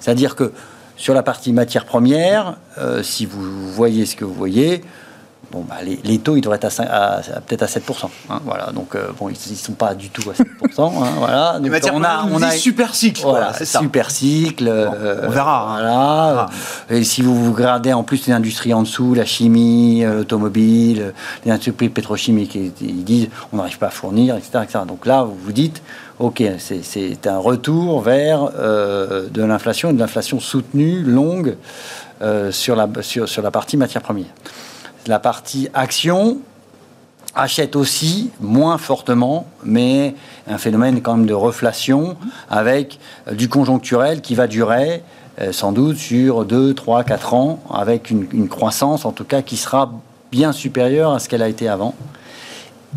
C'est-à-dire que sur la partie matières premières, euh, si vous voyez ce que vous voyez, Bon, bah, les, les taux, ils devraient être à, cin- à- à- peut-être à 7%. hein, voilà, donc euh, bon, ils ne sont pas du tout à 7%. hein, voilà. Donc, on a, on a super cycle. voilà, c'est ça. super cycle. euh, on verra, hein. Voilà. Et si vous vous regardez en plus les industries en dessous, la chimie, euh, l'automobile, les industries pétrochimiques, ils, disent on n'arrive pas à fournir, etc., etc. Donc là, vous vous dites, ok, c'est- un retour vers euh, de l'inflation, de l'inflation soutenue, longue, euh, sur, la, sur, sur la partie matière première. La partie action, achète aussi moins fortement, mais un phénomène quand même de reflation avec euh, du conjoncturel qui va durer euh, sans doute sur 2, 3, 4 ans, avec une, une croissance en tout cas qui sera bien supérieure à ce qu'elle a été avant.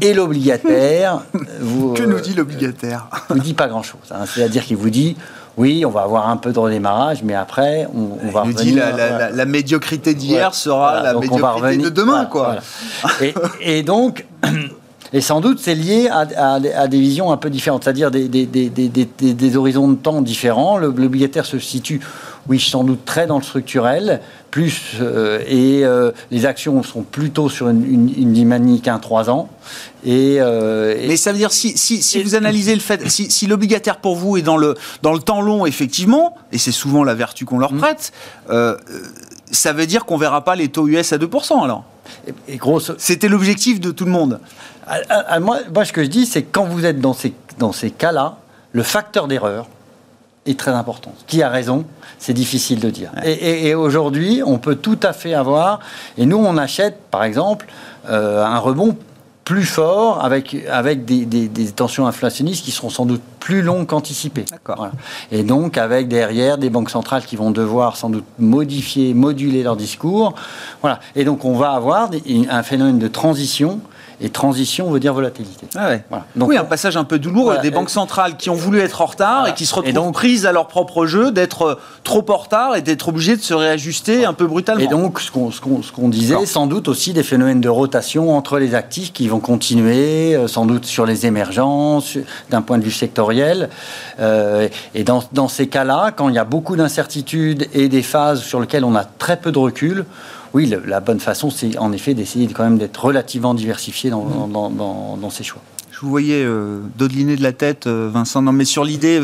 Et l'obligataire, vous, Que euh, nous dit l'obligataire vous dit pas grand-chose. hein. C'est-à-dire qu'il vous dit, oui, on va avoir un peu de redémarrage, mais après, on, on va Il nous dit revenir. la, la- la- la médiocrité d'hier Ouais. sera Voilà, la médiocrité revenir- de demain, voilà, quoi. voilà. Et, et donc, et sans doute, c'est lié à, à- à des visions un peu différentes, c'est-à-dire des, horizons de temps différents. L'obligataire se situe, oui, sans doute très dans le structurel, plus, euh, et euh, les actions sont plutôt sur une, une, une dynamique 1-3 ans. Et, euh, et- Mais ça veut dire, si, si, si Et- vous analysez le fait, si, si l'obligataire pour vous est dans le, dans le temps long, effectivement, et c'est souvent la vertu qu'on leur prête, euh, euh, ça veut dire qu'on verra pas les taux US à 2% alors et C'était l'objectif de tout le monde. Ah, ah, ah, moi, moi, ce que je dis, c'est que quand vous êtes dans ces, dans ces cas-là, le facteur d'erreur est très important. Qui a raison C'est difficile de dire. Et, et- et aujourd'hui, on peut tout à fait avoir, et nous, on achète, par exemple, euh, un rebond plus fort avec, avec des, des- des tensions inflationnistes qui seront sans doute plus longues qu'anticipées. Voilà. Et donc, avec derrière des banques centrales qui vont devoir sans doute modifier, moduler leur discours. Voilà. Et donc, on va avoir des- un phénomène de transition. Et transition veut dire volatilité. Ah ouais. Voilà. Donc, oui, un passage un peu douloureux. Voilà. Des banques centrales qui ont voulu être en retard et qui se Et retrouvent donc- prises à leur propre jeu, d'être euh, trop en retard et d'être obligées de se réajuster un peu brutalement. Et donc, ce qu'on ce qu'on- ce qu'on disait, sans doute aussi des phénomènes de rotation entre les actifs qui vont continuer, euh, sans doute sur les émergences, d'un point de vue sectoriel. Euh, et dans, dans ces cas-là, quand il y a beaucoup d'incertitudes et des phases sur lesquelles on a très peu de recul, oui, le- la bonne façon, c'est en effet d'essayer de- quand même d'être relativement diversifié dans, dans, dans- dans ses choix. Je vous voyais euh, dodeliner de la tête, euh, Vincent. Non, mais sur l'idée,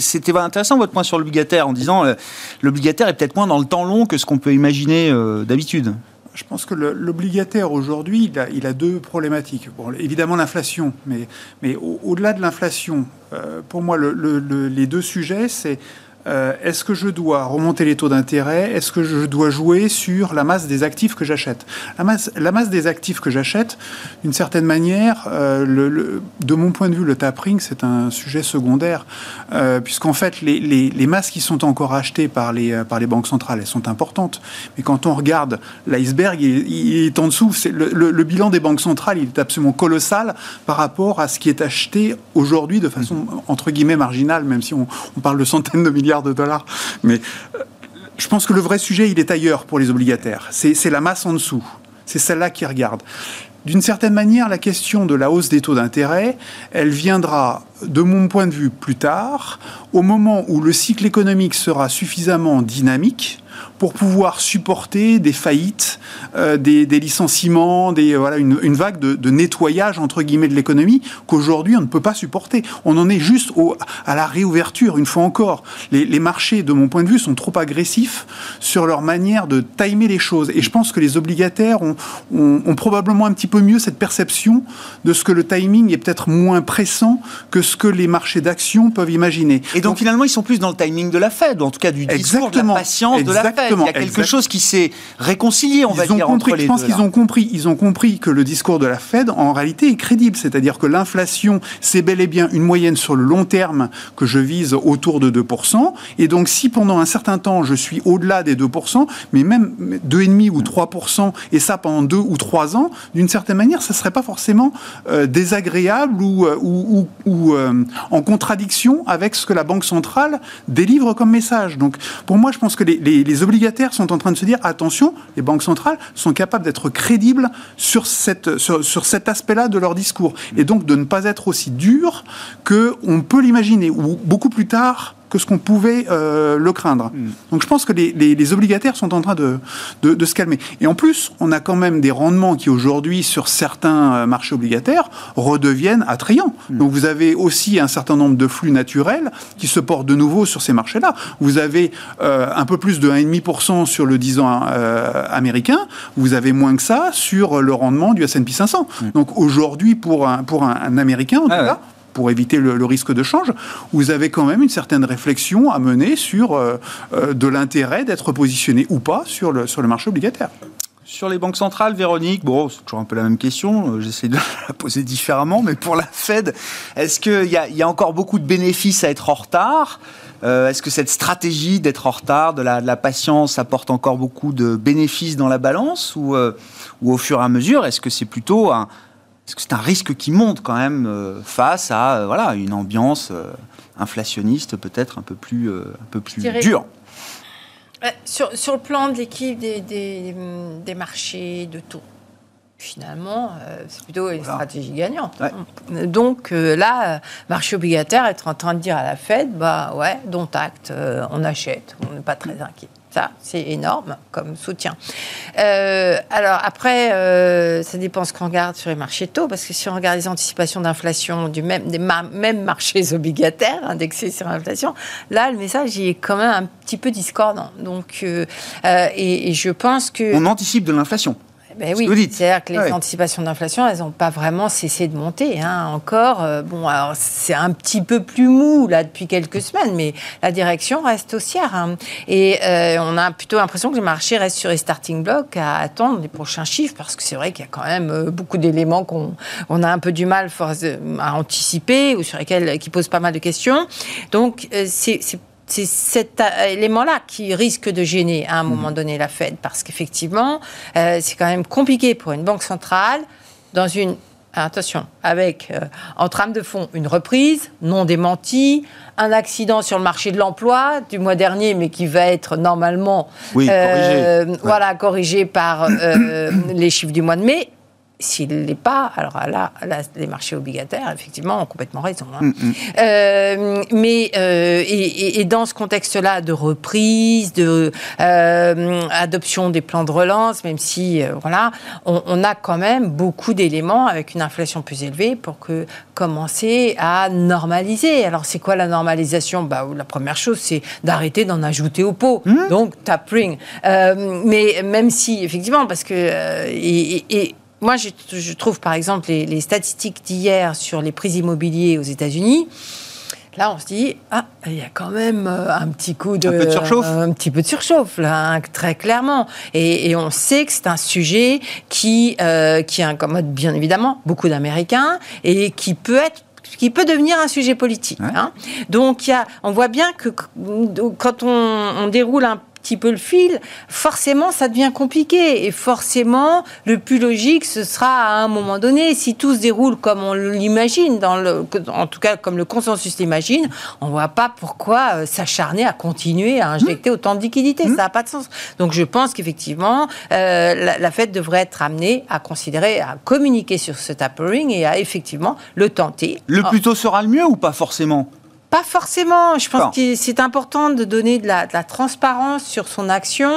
c'était intéressant votre point sur l'obligataire en disant euh, l'obligataire est peut-être moins dans le temps long que ce qu'on peut imaginer euh, d'habitude. Je pense que l'obligataire aujourd'hui, il a, il a deux problématiques. Bon, évidemment l'inflation, mais, mais au- au-delà de l'inflation, euh, pour moi, le- le- le- les deux sujets, c'est euh, est-ce que je dois remonter les taux d'intérêt? Est-ce que je dois jouer sur la masse des actifs que j'achète? La masse, la masse des actifs que j'achète, d'une certaine manière, euh, de mon point de vue, le tapering, c'est un sujet secondaire, euh, puisqu'en fait, les, masses qui sont encore achetées par les, par les banques centrales, elles sont importantes. Mais quand on regarde l'iceberg, il, est en dessous. Le, bilan des banques centrales, il est absolument colossal par rapport à ce qui est acheté aujourd'hui de façon, entre guillemets, marginale, même si on parle de centaines de milliards de dollars. Mais euh, je pense que le vrai sujet, il est ailleurs pour les obligataires. C'est c'est la masse en dessous. C'est celle-là qui regarde. D'une certaine manière, la question de la hausse des taux d'intérêt, elle viendra, de mon point de vue, plus tard, au moment où le cycle économique sera suffisamment dynamique pour pouvoir supporter des faillites, euh, des, des licenciements, des, voilà, une, une vague de, de nettoyage entre guillemets de l'économie qu'aujourd'hui on ne peut pas supporter. On en est juste au, à la réouverture, une fois encore. Les, les marchés, de mon point de vue, sont trop agressifs sur leur manière de timer les choses. Et je pense que les obligataires ont, ont, ont probablement un petit peu mieux cette perception de ce que le timing est peut-être moins pressant que ce que les marchés d'actions peuvent imaginer. Et donc, finalement, ils sont plus dans le timing de la Fed, ou en tout cas du discours, de la patience de la Fed. Il y a Exactement. quelque Exact. chose qui s'est réconcilié, on va ils ont dire, compris, entre les je pense qu'ils ont compris, ils ont compris que le discours de la Fed, en réalité, est crédible. C'est-à-dire que l'inflation, c'est bel et bien une moyenne sur le long terme que je vise autour de 2%. Et donc, si pendant un certain temps, je suis au-delà des 2%, mais même 2,5 ou 3%, et ça pendant 2 ou 3 ans, d'une certaine manière, ça serait pas forcément euh, désagréable ou, euh, ou, ou- ou, euh, en contradiction avec ce que la Banque centrale délivre comme message. Donc, pour moi, je pense que les, les- les obligataires sont en train de se dire attention, les banques centrales sont capables d'être crédibles sur, sur cet aspect-là de leur discours. Et donc de ne pas être aussi dur qu'on peut l'imaginer. Ou beaucoup plus tard, que ce qu'on pouvait euh, le craindre. Mm. Donc je pense que les, les- les obligataires sont en train de, de, de se calmer. Et en plus, on a quand même des rendements qui aujourd'hui, sur certains euh, marchés obligataires, redeviennent attrayants. Mm. Donc vous avez aussi un certain nombre de flux naturels qui se portent de nouveau sur ces marchés-là. Vous avez euh, un peu plus de 1,5% sur le 10 ans euh, américain, vous avez moins que ça sur le rendement du S&P 500. Donc aujourd'hui, pour un, pour un, un Américain, en. Ah tout ouais. cas, pour éviter le, risque de change, vous avez quand même une certaine réflexion à mener sur euh, euh, de l'intérêt d'être positionné ou pas sur le, sur le marché obligataire. Sur les banques centrales, Véronique, bon, c'est toujours un peu la même question, euh, j'essaie de la poser différemment, mais pour la Fed, est-ce qu'il y, y a encore beaucoup de bénéfices à être en retard? Est-ce que cette stratégie d'être en retard, de la, patience, apporte encore beaucoup de bénéfices dans la balance ou, ou au fur et à mesure, est-ce que c'est plutôt un, que c'est un risque qui monte quand même euh, face à euh, voilà, une ambiance euh, inflationniste peut-être un peu plus, un peu plus dirais- dure sur, sur le plan de l'équipe des, des, des marchés de taux, finalement, euh, c'est plutôt une stratégie gagnante. Ouais. Donc euh, là, marché obligataire, être en train de dire à la Fed, bah ouais, dont acte, euh, on achète, on n'est pas très inquiet. C'est énorme comme soutien. Euh, alors après, euh, ça dépend ce qu'on regarde sur les marchés taux, parce que si on regarde les anticipations d'inflation du même, des mêmes marchés obligataires indexés sur l'inflation, là, le message est quand même un petit peu discordant. Donc, euh, et je pense que On anticipe de l'inflation. Ben oui, c'est-à-dire que les Ah ouais. anticipations d'inflation, elles n'ont pas vraiment cessé de monter. hein, encore, Euh, bon, alors c'est un petit peu plus mou là depuis quelques semaines, mais la direction reste haussière. hein. Et euh, on a plutôt l'impression que le marché reste sur les starting blocks à attendre les prochains chiffres, parce que c'est vrai qu'il y a quand même euh, beaucoup d'éléments qu'on on a un peu du mal à anticiper ou sur lesquels qui posent pas mal de questions. Donc c'est c'est cet euh, élément-là qui risque de gêner à un moment donné la Fed, parce qu'effectivement, euh, c'est quand même compliqué pour une banque centrale dans une attention, avec euh, en trame de fond une reprise non démentie, un accident sur le marché de l'emploi du mois dernier, mais qui va être normalement Oui, euh, corrigé. voilà corrigé par les chiffres du mois de mai. S'il ne l'est pas, alors là, là, les marchés obligataires, effectivement, ont complètement raison. hein. Mm, Euh, mais euh, et, dans ce contexte-là de reprise, de euh, adoption des plans de relance, même si voilà, on, on a quand même beaucoup d'éléments avec une inflation plus élevée pour que commencer à normaliser. Alors c'est quoi la normalisation? Bah la première chose c'est d'arrêter d'en ajouter au pot. Donc tapering. Euh, mais même si effectivement parce que et moi, je, je trouve par exemple les, les statistiques d'hier sur les prix immobiliers aux États-Unis. Là, on se dit, ah, il y a quand même euh, un petit coup de... Un peu de surchauffe. Un petit peu de surchauffe, là, hein, très clairement. Et, et on sait que c'est un sujet qui, euh, qui incommode bien évidemment beaucoup d'Américains et qui peut être qui peut devenir un sujet politique. Ouais. hein. Donc, il y a, on voit bien que quand on, on déroule un petit peu le fil, forcément, ça devient compliqué. Et forcément, le plus logique, ce sera à un moment donné, si tout se déroule comme on l'imagine, dans le, en tout cas comme le consensus l'imagine, on ne voit pas pourquoi euh, s'acharner à continuer à injecter autant de liquidités. Ça n'a pas de sens. Donc, je pense qu'effectivement, euh, la, la Fed devrait être amenée à considérer, à communiquer sur ce tapering et à effectivement le tenter. Le Oh. plus tôt sera le mieux ou pas forcément? Pas forcément. Je Bon. pense que c'est important de donner de la, de la transparence sur son action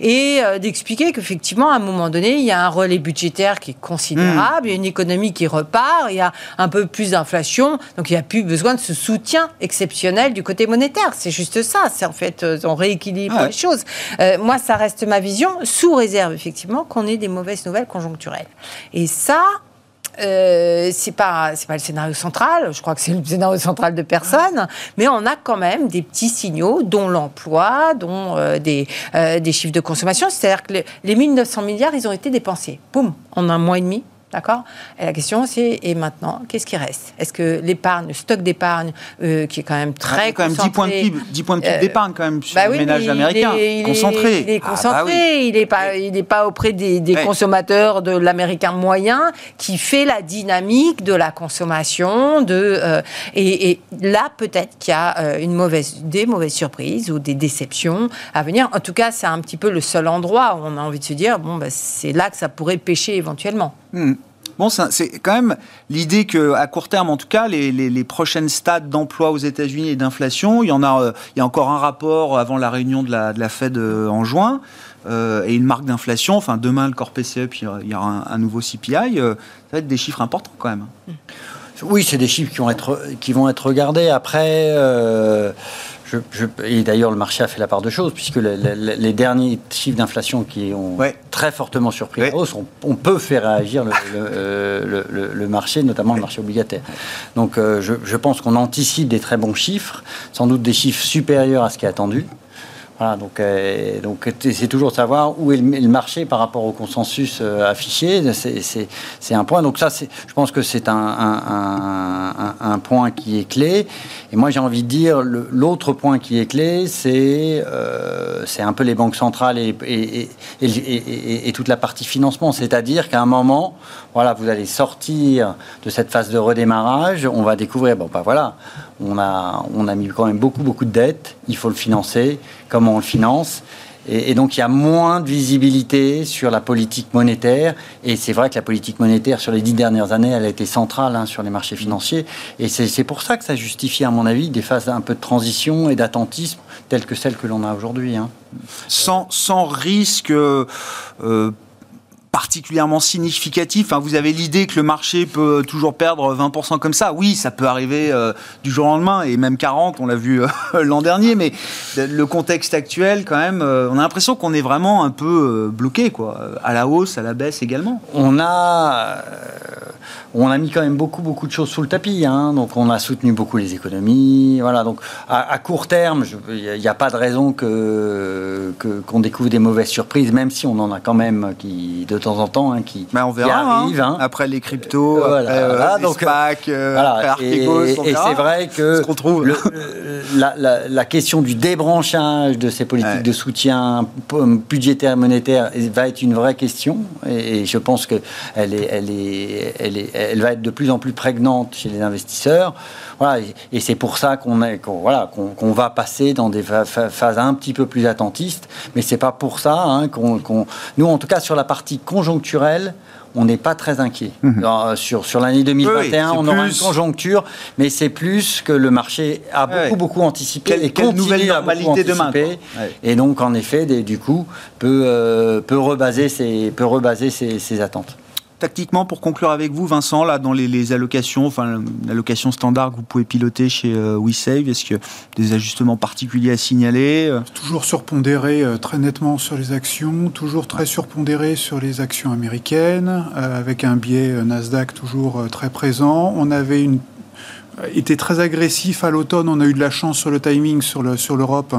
et euh, d'expliquer qu'effectivement, à un moment donné, il y a un relais budgétaire qui est considérable, il y a une économie qui repart, il y a un peu plus d'inflation, donc il n'y a plus besoin de ce soutien exceptionnel du côté monétaire. C'est juste ça. C'est en fait, euh, on rééquilibre ouais. les choses. Euh, moi, ça reste ma vision, sous réserve effectivement qu'on ait des mauvaises nouvelles conjoncturelles. Et ça. Euh, c'est pas c'est pas le scénario central, je crois que c'est le scénario central de personne, mais on a quand même des petits signaux, dont l'emploi, dont euh, des, euh, des chiffres de consommation. C'est-à-dire que les, les 1900 milliards, ils ont été dépensés, boum, en un mois et demi. D'accord Et la question, c'est et maintenant, qu'est-ce qui reste? Est-ce que l'épargne, le stock d'épargne, euh, qui est quand même très Ah, quand même 10 points de concentré- PIB, 10 points de PIB d'épargne quand même sur bah oui, mais il américains, est- il est- concentrés. Il est Ah, bah concentré, oui. il n'est pas, il est pas auprès des, des Ouais. consommateurs de l'américain moyen qui fait la dynamique de la consommation. De, euh, et, et là, peut-être qu'il y a euh, une mauvaise, des mauvaises surprises ou des déceptions à venir. En tout cas, c'est un petit peu le seul endroit où on a envie de se dire bon, bah, c'est là que ça pourrait pêcher éventuellement. Hmm. Bon, c'est quand même l'idée que, à court terme, en tout cas, les, prochaines stades d'emploi aux États-Unis et d'inflation, il y a, euh, il y a encore un rapport avant la réunion de la, de la Fed euh, en juin. Euh, et une marque d'inflation, enfin demain le corps PCE, puis il y aura un, nouveau CPI, ça va être des chiffres importants quand même. Oui, c'est des chiffres qui vont être, qui vont être regardés. Après, et d'ailleurs, le marché a fait la part de choses, puisque les, derniers chiffres d'inflation qui ont très fortement surpris la hausse, on, peut faire réagir le, marché, notamment le marché obligataire. Donc, euh, je pense qu'on anticipe des très bons chiffres, sans doute des chiffres supérieurs à ce qui est attendu. Voilà, donc euh, donc c'est toujours de savoir où est le, marché par rapport au consensus euh, affiché. C'est un point. Donc ça, je pense que c'est un, point qui est clé. Et moi, j'ai envie de dire l'autre point qui est clé, c'est euh, un peu les banques centrales et toute la partie financement. C'est-à-dire qu'à un moment, voilà, vous allez sortir de cette phase de redémarrage. On va découvrir, bon, bah voilà, on a, on a mis quand même beaucoup, beaucoup de dettes. Il faut le financer. Comment on le finance et, donc il y a moins de visibilité sur la politique monétaire. Et c'est vrai que la politique monétaire, sur les dix dernières années, elle a été centrale hein, sur les marchés financiers. Et c'est pour ça que ça justifie, à mon avis, des phases un peu de transition et d'attentisme telles que celles que l'on a aujourd'hui. Hein. Sans, sans risque euh, particulièrement significatif. Enfin, vous avez l'idée que le marché peut toujours perdre 20% comme ça. Oui, ça peut arriver euh, du jour au lendemain et même 40, on l'a vu euh, l'an dernier. Mais le contexte actuel, quand même, euh, on a l'impression qu'on est vraiment un peu bloqué, quoi, à la hausse, à la baisse également. On a on a mis quand même beaucoup, beaucoup de choses sous le tapis. Hein. Donc, on a soutenu beaucoup les économies. Voilà. Donc, à, court terme, il n'y a, pas de raison que, qu'on découvre des mauvaises surprises, même si on en a quand même qui, de temps en temps, hein, qui, on verra, hein. arrivent. Après les cryptos, voilà, après, euh, donc, SPAC, euh, après et, et c'est vrai que la, question du débranchage de ces politiques de soutien budgétaire, monétaire, va être une vraie question. Et, je pense que elle est, elle est, elle est elle va être de plus en plus prégnante chez les investisseurs. Voilà, et, c'est pour ça qu'on voilà, qu'on va passer dans des phases un petit peu plus attentistes. Mais c'est pas pour ça hein, qu'on, nous, en tout cas, sur la partie conjoncturelle, on n'est pas très inquiet. Mhm. sur sur l'année 2021, on aura une conjoncture, mais c'est plus que le marché a beaucoup, beaucoup anticipé et quelle nouvelle normalité demain. Et donc, en effet, du coup, peut, euh, peut rebaser, ses, peut rebaser ses attentes tactiquement, pour conclure avec vous, Vincent, là, dans les, allocations, enfin, l'allocation standard que vous pouvez piloter chez euh, WeSave, est-ce que des ajustements particuliers à signaler euh? Toujours surpondéré euh, très nettement sur les actions, toujours très surpondéré sur les actions américaines, avec un biais Nasdaq toujours très présent. On avait une était très agressif à l'automne. On a eu de la chance sur le timing sur le sur l'Europe.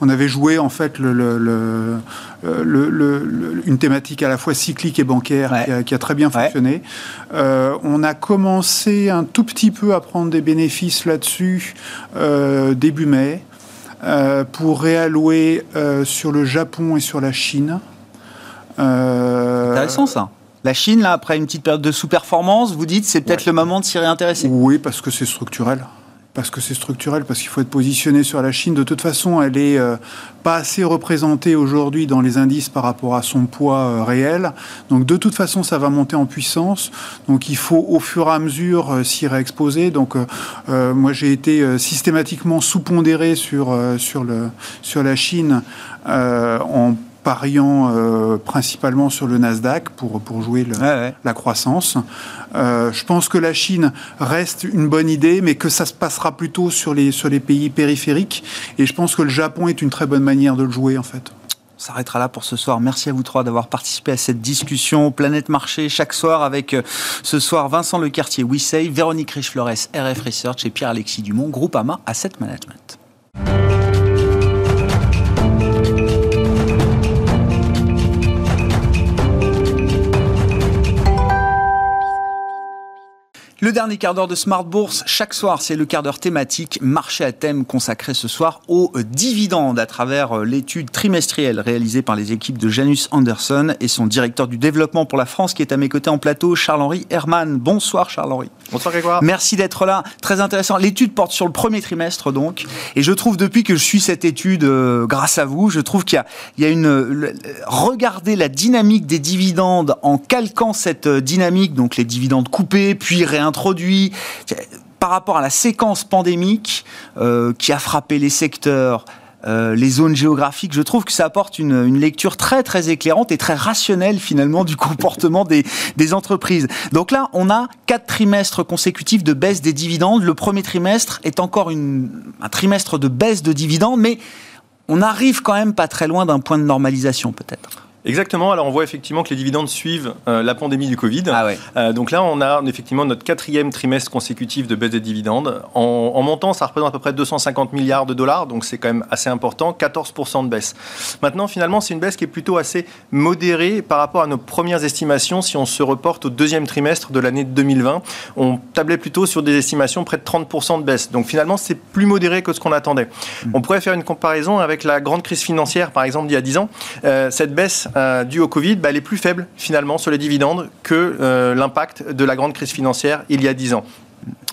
On avait joué en fait le, le, le, une thématique à la fois cyclique et bancaire qui, a, très bien fonctionné. Euh, on a commencé un tout petit peu à prendre des bénéfices là-dessus euh, début mai euh, pour réallouer sur le Japon et sur la Chine. Intéressant ça. La Chine, là, après une petite période de sous-performance, vous dites c'est peut-être le moment de s'y réintéresser Oui, parce que c'est structurel. Parce que c'est structurel, parce qu'il faut être positionné sur la Chine. De toute façon, elle est euh, pas assez représentée aujourd'hui dans les indices par rapport à son poids euh, réel. Donc de toute façon, ça va monter en puissance. Donc il faut au fur et à mesure euh, s'y réexposer. Donc moi, j'ai été systématiquement sous-pondéré sur, sur, le, sur la Chine en pariant euh, principalement sur le Nasdaq pour, pour jouer la croissance. Euh, je pense que la Chine reste une bonne idée, mais que ça se passera plutôt sur les, sur les pays périphériques. Et je pense que le Japon est une très bonne manière de le jouer, en fait. On s'arrêtera là pour ce soir. Merci à vous trois d'avoir participé à cette discussion Planète Marché chaque soir avec euh, ce soir Vincent Lecartier, WeSave, Véronique Riche-Flores, RF Research et Pierre-Alexis Dumont, Groupama Asset Management. Le dernier quart d'heure de Smart Bourse, chaque soir, c'est le quart d'heure thématique, marché à thème consacré ce soir aux dividendes à travers euh, l'étude trimestrielle réalisée par les équipes de Janus Anderson et son directeur du développement pour la France qui est à mes côtés en plateau, Charles-Henri Herman. Bonsoir Charles-Henri. Bonsoir Grégoire. Merci d'être là. Très intéressant. L'étude porte sur le premier trimestre donc. Et je trouve depuis que je suis cette étude, euh, grâce à vous, je trouve qu'il y, a, une... regardez la dynamique des dividendes en calquant cette euh, dynamique, donc les dividendes coupés, puis réintroduits introduit par rapport à la séquence pandémique euh, qui a frappé les secteurs, euh, les zones géographiques, je trouve que ça apporte une, lecture très très éclairante et très rationnelle finalement du comportement des, entreprises. Donc là, on a quatre trimestres consécutifs de baisse des dividendes. Le premier trimestre est encore un trimestre de baisse de dividendes, mais on arrive quand même pas très loin d'un point de normalisation peut-être. Exactement. Alors on voit effectivement que les dividendes suivent euh, la pandémie du Covid. Ah euh, donc là, on a effectivement notre quatrième trimestre consécutif de baisse des dividendes. En, montant, ça représente à peu près 250 milliards de dollars, donc c'est quand même assez important, 14% de baisse. Maintenant, finalement, c'est une baisse qui est plutôt assez modérée par rapport à nos premières estimations. Si on se reporte au deuxième trimestre de l'année 2020, on tablait plutôt sur des estimations près de 30% de baisse. Donc finalement, c'est plus modéré que ce qu'on attendait. Mm. On pourrait faire une comparaison avec la grande crise financière, par exemple, d'il y a 10 ans. Euh, cette baisse euh, au Covid, bah, elle est plus faible finalement sur les dividendes que euh, l'impact de la grande crise financière il y a 10 ans.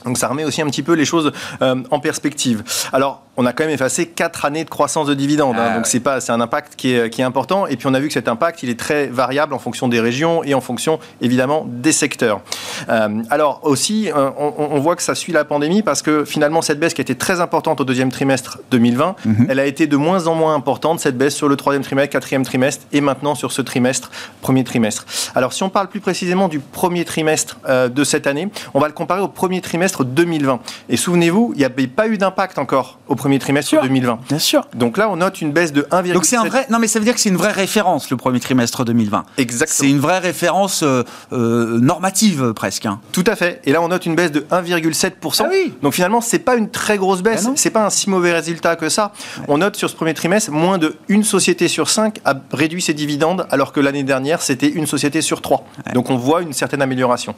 Donc ça remet aussi un petit peu les choses euh, en perspective. Alors on a quand même effacé quatre années de croissance de dividendes, hein. ah donc c'est pas c'est un impact qui est, qui est important. Et puis on a vu que cet impact il est très variable en fonction des régions et en fonction évidemment des secteurs. Euh, alors aussi euh, on, on, voit que ça suit la pandémie parce que finalement cette baisse qui était très importante au deuxième trimestre 2020, mhm. elle a été de moins en moins importante cette baisse sur le troisième trimestre, quatrième trimestre et maintenant sur ce trimestre, premier trimestre. Alors si on parle plus précisément du premier trimestre de cette année, on va le comparer au premier trimestre 2020. Et souvenez-vous, il n'y avait pas eu d'impact encore au premier trimestre 2020. Bien sûr. Donc là, on note une baisse de 1,7. Donc c'est un vrai. Non, mais ça veut dire que c'est une vraie référence le premier trimestre 2020. Exactement. C'est une vraie référence euh, euh, normative presque. Hein. Tout à fait. Et là, on note une baisse de 1,7 ah oui. Donc finalement, c'est pas une très grosse baisse. Ah c'est pas un si mauvais résultat que ça. On note sur ce premier trimestre moins de une société sur cinq a réduit ses dividendes, alors que l'année dernière, c'était une société sur trois. Donc on voit une certaine amélioration.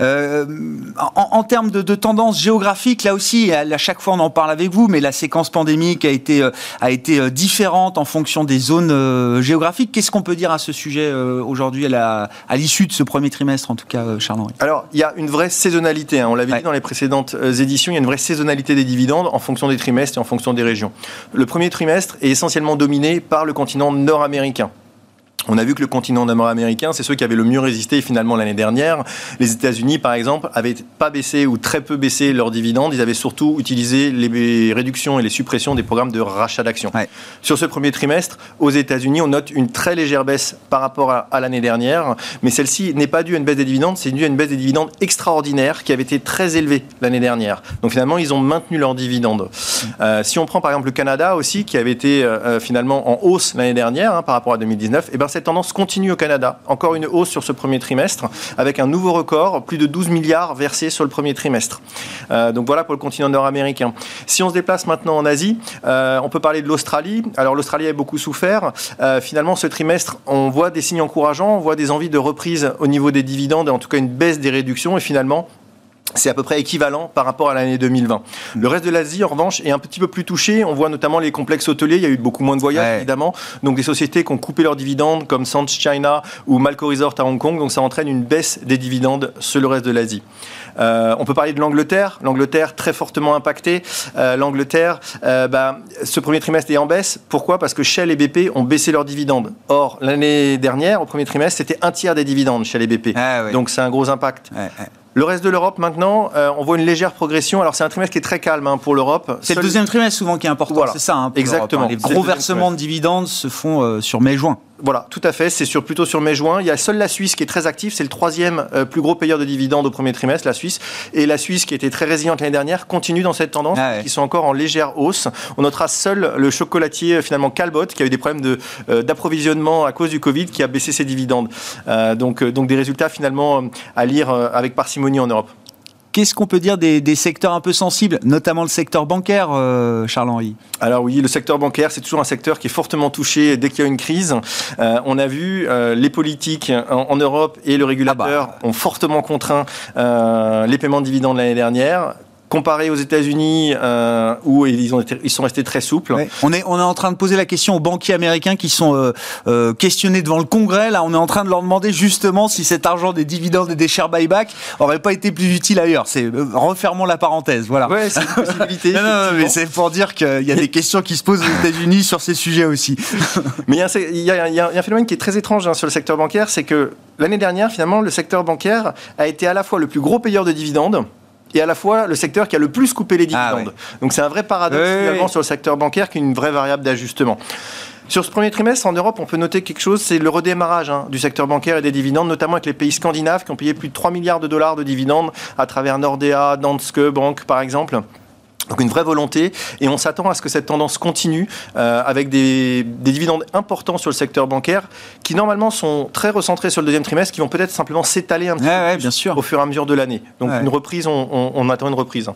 Euh, en, en termes de, tendance géographique, là aussi, à, chaque fois on en parle avec vous, mais la séquence pandémique a été, euh, a été euh, différente en fonction des zones euh, géographiques. Qu'est-ce qu'on peut dire à ce sujet aujourd'hui, à l'issue de ce premier trimestre, en tout cas, Charles-Henri? Alors, il y a une vraie saisonnalité. Hein. On l'avait dit dans les précédentes éditions, il y a une vraie saisonnalité des dividendes en fonction des trimestres et en fonction des régions. Le premier trimestre est essentiellement dominé par le continent nord-américain. On a vu que le continent nord-américain, c'est ceux qui avaient le mieux résisté finalement l'année dernière. Les États-Unis, par exemple, avaient pas baissé ou très peu baissé leurs dividendes. Ils avaient surtout utilisé les réductions et les suppressions des programmes de rachat d'actions. Sur ce premier trimestre, aux États-Unis, on note une très légère baisse par rapport à, l'année dernière, mais celle-ci n'est pas due à une baisse des dividendes, c'est due à une baisse des dividendes extraordinaire qui avait été très élevée l'année dernière. Donc finalement, ils ont maintenu leurs dividendes. Euh, si on prend par exemple le Canada aussi, qui avait été euh, euh, finalement en hausse l'année dernière hein, par rapport à 2019, et eh ben cette tendance continue au Canada. Encore une hausse sur ce premier trimestre, avec un nouveau record, plus de 12 milliards versés sur le premier trimestre. Euh, donc voilà pour le continent nord-américain. Si on se déplace maintenant en Asie, euh, on peut parler de l'Australie. Alors l'Australie a beaucoup souffert. Euh, finalement, ce trimestre, on voit des signes encourageants, on voit des envies de reprise au niveau des dividendes, et en tout cas une baisse des réductions. Et finalement, c'est à peu près équivalent par rapport à l'année 2020. Le reste de l'Asie, en revanche, est un petit peu plus touché. On voit notamment les complexes hôteliers. Il y a eu beaucoup moins de voyages, évidemment. Donc des sociétés qui ont coupé leurs dividendes, comme Sands China ou Malco Resort à Hong Kong. Donc ça entraîne une baisse des dividendes sur le reste de l'Asie. Euh, on peut parler de l'Angleterre. L'Angleterre très fortement impactée. Euh, L'Angleterre, euh, bah, ce premier trimestre est en baisse. Pourquoi? Parce que Shell et BP ont baissé leurs dividendes. Or, l'année dernière, au premier trimestre, c'était un tiers des dividendes Shell et BP. Ah Donc c'est un gros impact. Le reste de l'Europe, maintenant, euh, on voit une légère progression. Alors, c'est un trimestre qui est très calme hein, pour l'Europe. C'est le deuxième trimestre souvent qui est important, c'est ça. Hein, Exactement. Hein. Les gros versements de dividendes se font euh, sur mai-juin. Voilà, tout à fait. C'est sur, plutôt sur mai-juin. Il y a seule la Suisse qui est très active. C'est le troisième euh, plus gros payeur de dividendes au premier trimestre, la Suisse. Et la Suisse, qui était très résiliente l'année dernière, continue dans cette tendance, ah qui sont encore en légère hausse. On notera seul le chocolatier, finalement, Calbot, qui a eu des problèmes d'approvisionnement à cause du Covid, qui a baissé ses dividendes. donc, donc des résultats, finalement, à lire avec parcimonie en Europe. Qu'est-ce qu'on peut dire des, secteurs un peu sensibles, notamment le secteur bancaire, Charles-Henri? Alors oui, le secteur bancaire, c'est toujours un secteur qui est fortement touché dès qu'il y a une crise. on a vu les politiques en, Europe et le régulateur ah bah. ont fortement contraint les paiements de dividendes l'année dernière comparé aux États-Unis euh, où ils, ont ils sont restés très souples. On, est, on est en train de poser la question aux banquiers américains qui sont euh, euh, questionnés devant le Congrès. Là, on est en train de leur demander justement si cet argent des dividendes et des share buyback aurait pas été plus utile ailleurs. C'est refermons la parenthèse. Voilà. Ouais, c'est une possibilité. non, non, mais c'est pour dire qu'il y a des questions qui se posent aux États-Unis sur ces sujets aussi. mais il y, a un phénomène qui est très étrange hein, sur le secteur bancaire, c'est que l'année dernière, finalement, le secteur bancaire a été à la fois le plus gros payeur de dividendes et à la fois le secteur qui a le plus coupé les ah dividendes. Donc c'est un vrai paradoxe finalement sur le secteur bancaire qui est une vraie variable d'ajustement. Sur ce premier trimestre, en Europe, on peut noter quelque chose, c'est le redémarrage hein, du secteur bancaire et des dividendes, notamment avec les pays scandinaves qui ont payé plus de 3 milliards de dollars de dividendes à travers Nordea, Danske Bank par exemple. Donc une vraie volonté et on s'attend à ce que cette tendance continue euh, avec des, dividendes importants sur le secteur bancaire qui normalement sont très recentrés sur le deuxième trimestre qui vont peut-être simplement s'étaler un petit peu bien sûr. au fur et à mesure de l'année. Donc une reprise, on, attend une reprise.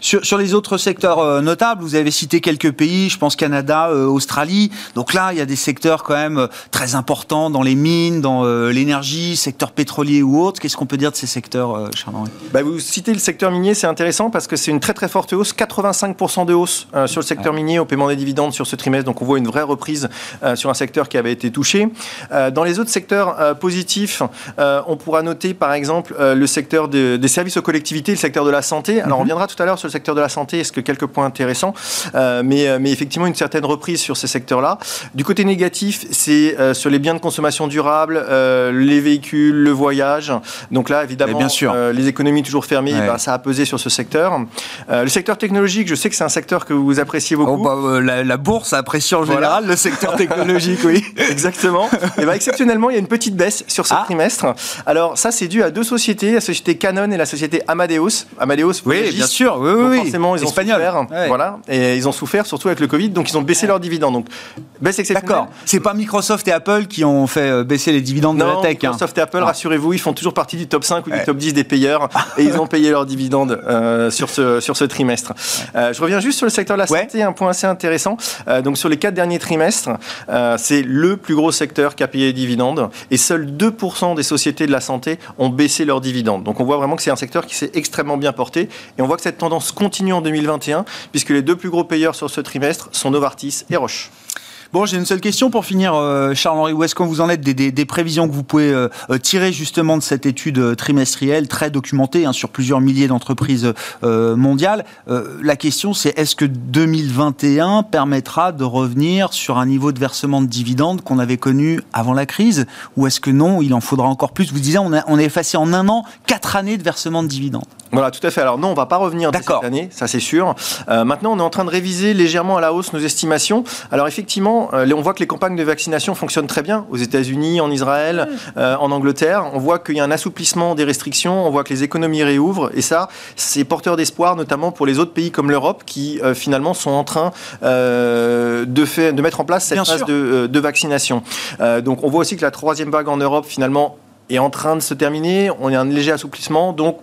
Sur, sur, les autres secteurs euh, notables, vous avez cité quelques pays, je pense Canada, euh, Australie. Donc là, il y a des secteurs quand même très importants dans les mines, dans l'énergie, secteur pétrolier ou autre. Qu'est-ce qu'on peut dire de ces secteurs, Charles-Henri? Bah, Vous citez le secteur minier, c'est intéressant parce que c'est une très très forte hausse 85% de hausse euh, sur le secteur minier au paiement des dividendes sur ce trimestre. Donc on voit une vraie reprise euh, sur un secteur qui avait été touché. Euh, dans les autres secteurs positifs, on pourra noter par exemple le secteur des services aux collectivités, le secteur de la santé. Alors on mhm. reviendra tout à l'heure sur le secteur de la santé, est-ce que quelques points intéressants, mais, mais effectivement une certaine reprise sur ces secteurs-là. Du côté négatif, c'est sur les biens de consommation durable, les véhicules, le voyage. Donc là, évidemment, bien sûr. les économies toujours fermées, bah, ça a pesé sur ce secteur. le secteur technologique, je sais que c'est un secteur que vous appréciez beaucoup. Oh, bah, euh, la, bourse apprécie en général le secteur technologique, oui. Exactement. Et bah, exceptionnellement, il y a une petite baisse sur ce ah. trimestre. Alors ça, c'est dû à deux sociétés, la société Canon et la société Amadeus. Amadeus, oui, bien sûr, oui, oui. Forcément, ils ont souffert. Voilà, et ils ont souffert surtout avec le Covid, donc ils ont baissé leurs dividendes. Donc baisse exceptionnelle. D'accord. C'est pas Microsoft et Apple qui ont fait euh, baisser les dividendes de la tech. Hein. Microsoft et Apple, ah. rassurez-vous, ils font toujours partie du top 5 ou du top 10 des payeurs, et ils ont payé leurs dividendes euh, sur ce sur ce trimestre. Euh, je reviens juste sur le secteur de la santé, un point assez intéressant. Euh, donc sur les quatre derniers trimestres, euh, c'est le plus gros secteur qui a payé les dividendes et seuls 2% des sociétés de la santé ont baissé leurs dividendes. Donc on voit vraiment que c'est un secteur qui s'est extrêmement bien porté et on voit que cette tendance continue en 2021 puisque les deux plus gros payeurs sur ce trimestre sont Novartis et Roche. Bon, j'ai une seule question pour finir, euh, Charles-Henri. Où est-ce qu'on vous en êtes des, prévisions que vous pouvez euh, euh, tirer justement de cette étude trimestrielle très documentée hein, sur plusieurs milliers d'entreprises mondiales? La question, c'est est-ce que 2021 permettra de revenir sur un niveau de versement de dividendes qu'on avait connu avant la crise? Ou est-ce que non, il en faudra encore plus? Vous disiez, on a effacé en un an quatre années de versement de dividendes. Voilà, tout à fait. Alors non, on va pas revenir cette année, ça c'est sûr. maintenant, on est en train de réviser légèrement à la hausse nos estimations. Alors effectivement, euh, on voit que les campagnes de vaccination fonctionnent très bien aux États-Unis, en Israël, euh, en Angleterre. On voit qu'il y a un assouplissement des restrictions, on voit que les économies réouvrent, et ça, c'est porteur d'espoir, notamment pour les autres pays comme l'Europe, qui euh, finalement sont en train de, de, mettre en place cette phase de, de, vaccination. donc on voit aussi que la troisième vague en Europe, finalement, est en train de se terminer. On a un léger assouplissement, donc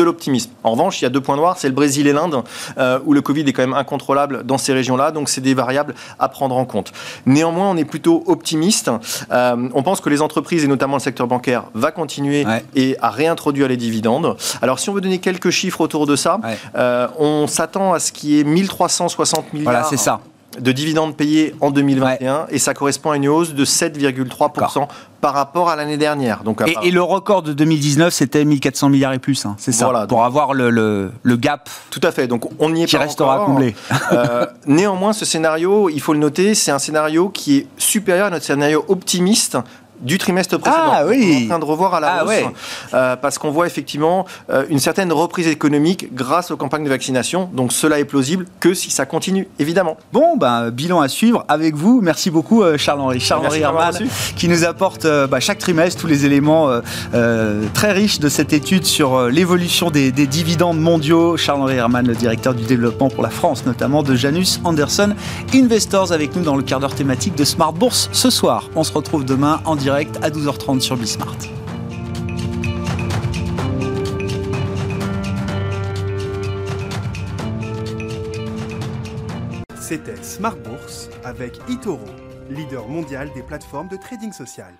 de l'optimisme. En revanche, il y a deux points noirs, c'est le Brésil et l'Inde, euh, où le Covid est quand même incontrôlable dans ces régions-là, donc c'est des variables à prendre en compte. Néanmoins, on est plutôt optimiste. Euh, on pense que les entreprises, et notamment le secteur bancaire, va continuer et à réintroduire les dividendes. Alors, si on veut donner quelques chiffres autour de ça, euh, on s'attend à ce qui est 1360 milliards. Voilà, c'est ça de dividendes payés en 2021 et ça correspond à une hausse de 7,3% par rapport à l'année dernière. Donc, et, le record de 2019, c'était 1400 milliards et plus, hein, c'est ça, voilà, pour avoir le, le, gap. Tout à fait, donc on y est qui pas restera comblé. Euh, néanmoins, ce scénario, il faut le noter, c'est un scénario qui est supérieur à notre scénario optimiste du trimestre précédent. Ah, oui. On est en train de revoir à la ah, hausse euh, parce qu'on voit effectivement euh, une certaine reprise économique grâce aux campagnes de vaccination. Donc cela est plausible que si ça continue, évidemment. Bon, ben, bilan à suivre avec vous. Merci beaucoup euh, Charles-Henri. Charles-Henri Herman qui nous apporte bah, chaque trimestre tous les éléments très riches de cette étude sur l'évolution des, des, dividendes mondiaux. Charles-Henri Herman, le directeur du développement pour la France, notamment de Janus Anderson Investors avec nous dans le quart d'heure thématique de Smart Bourse ce soir. On se retrouve demain en direct direct à 12h30 sur Bismart. C'était Smart Bourse avec Itoro, leader mondial des plateformes de trading social.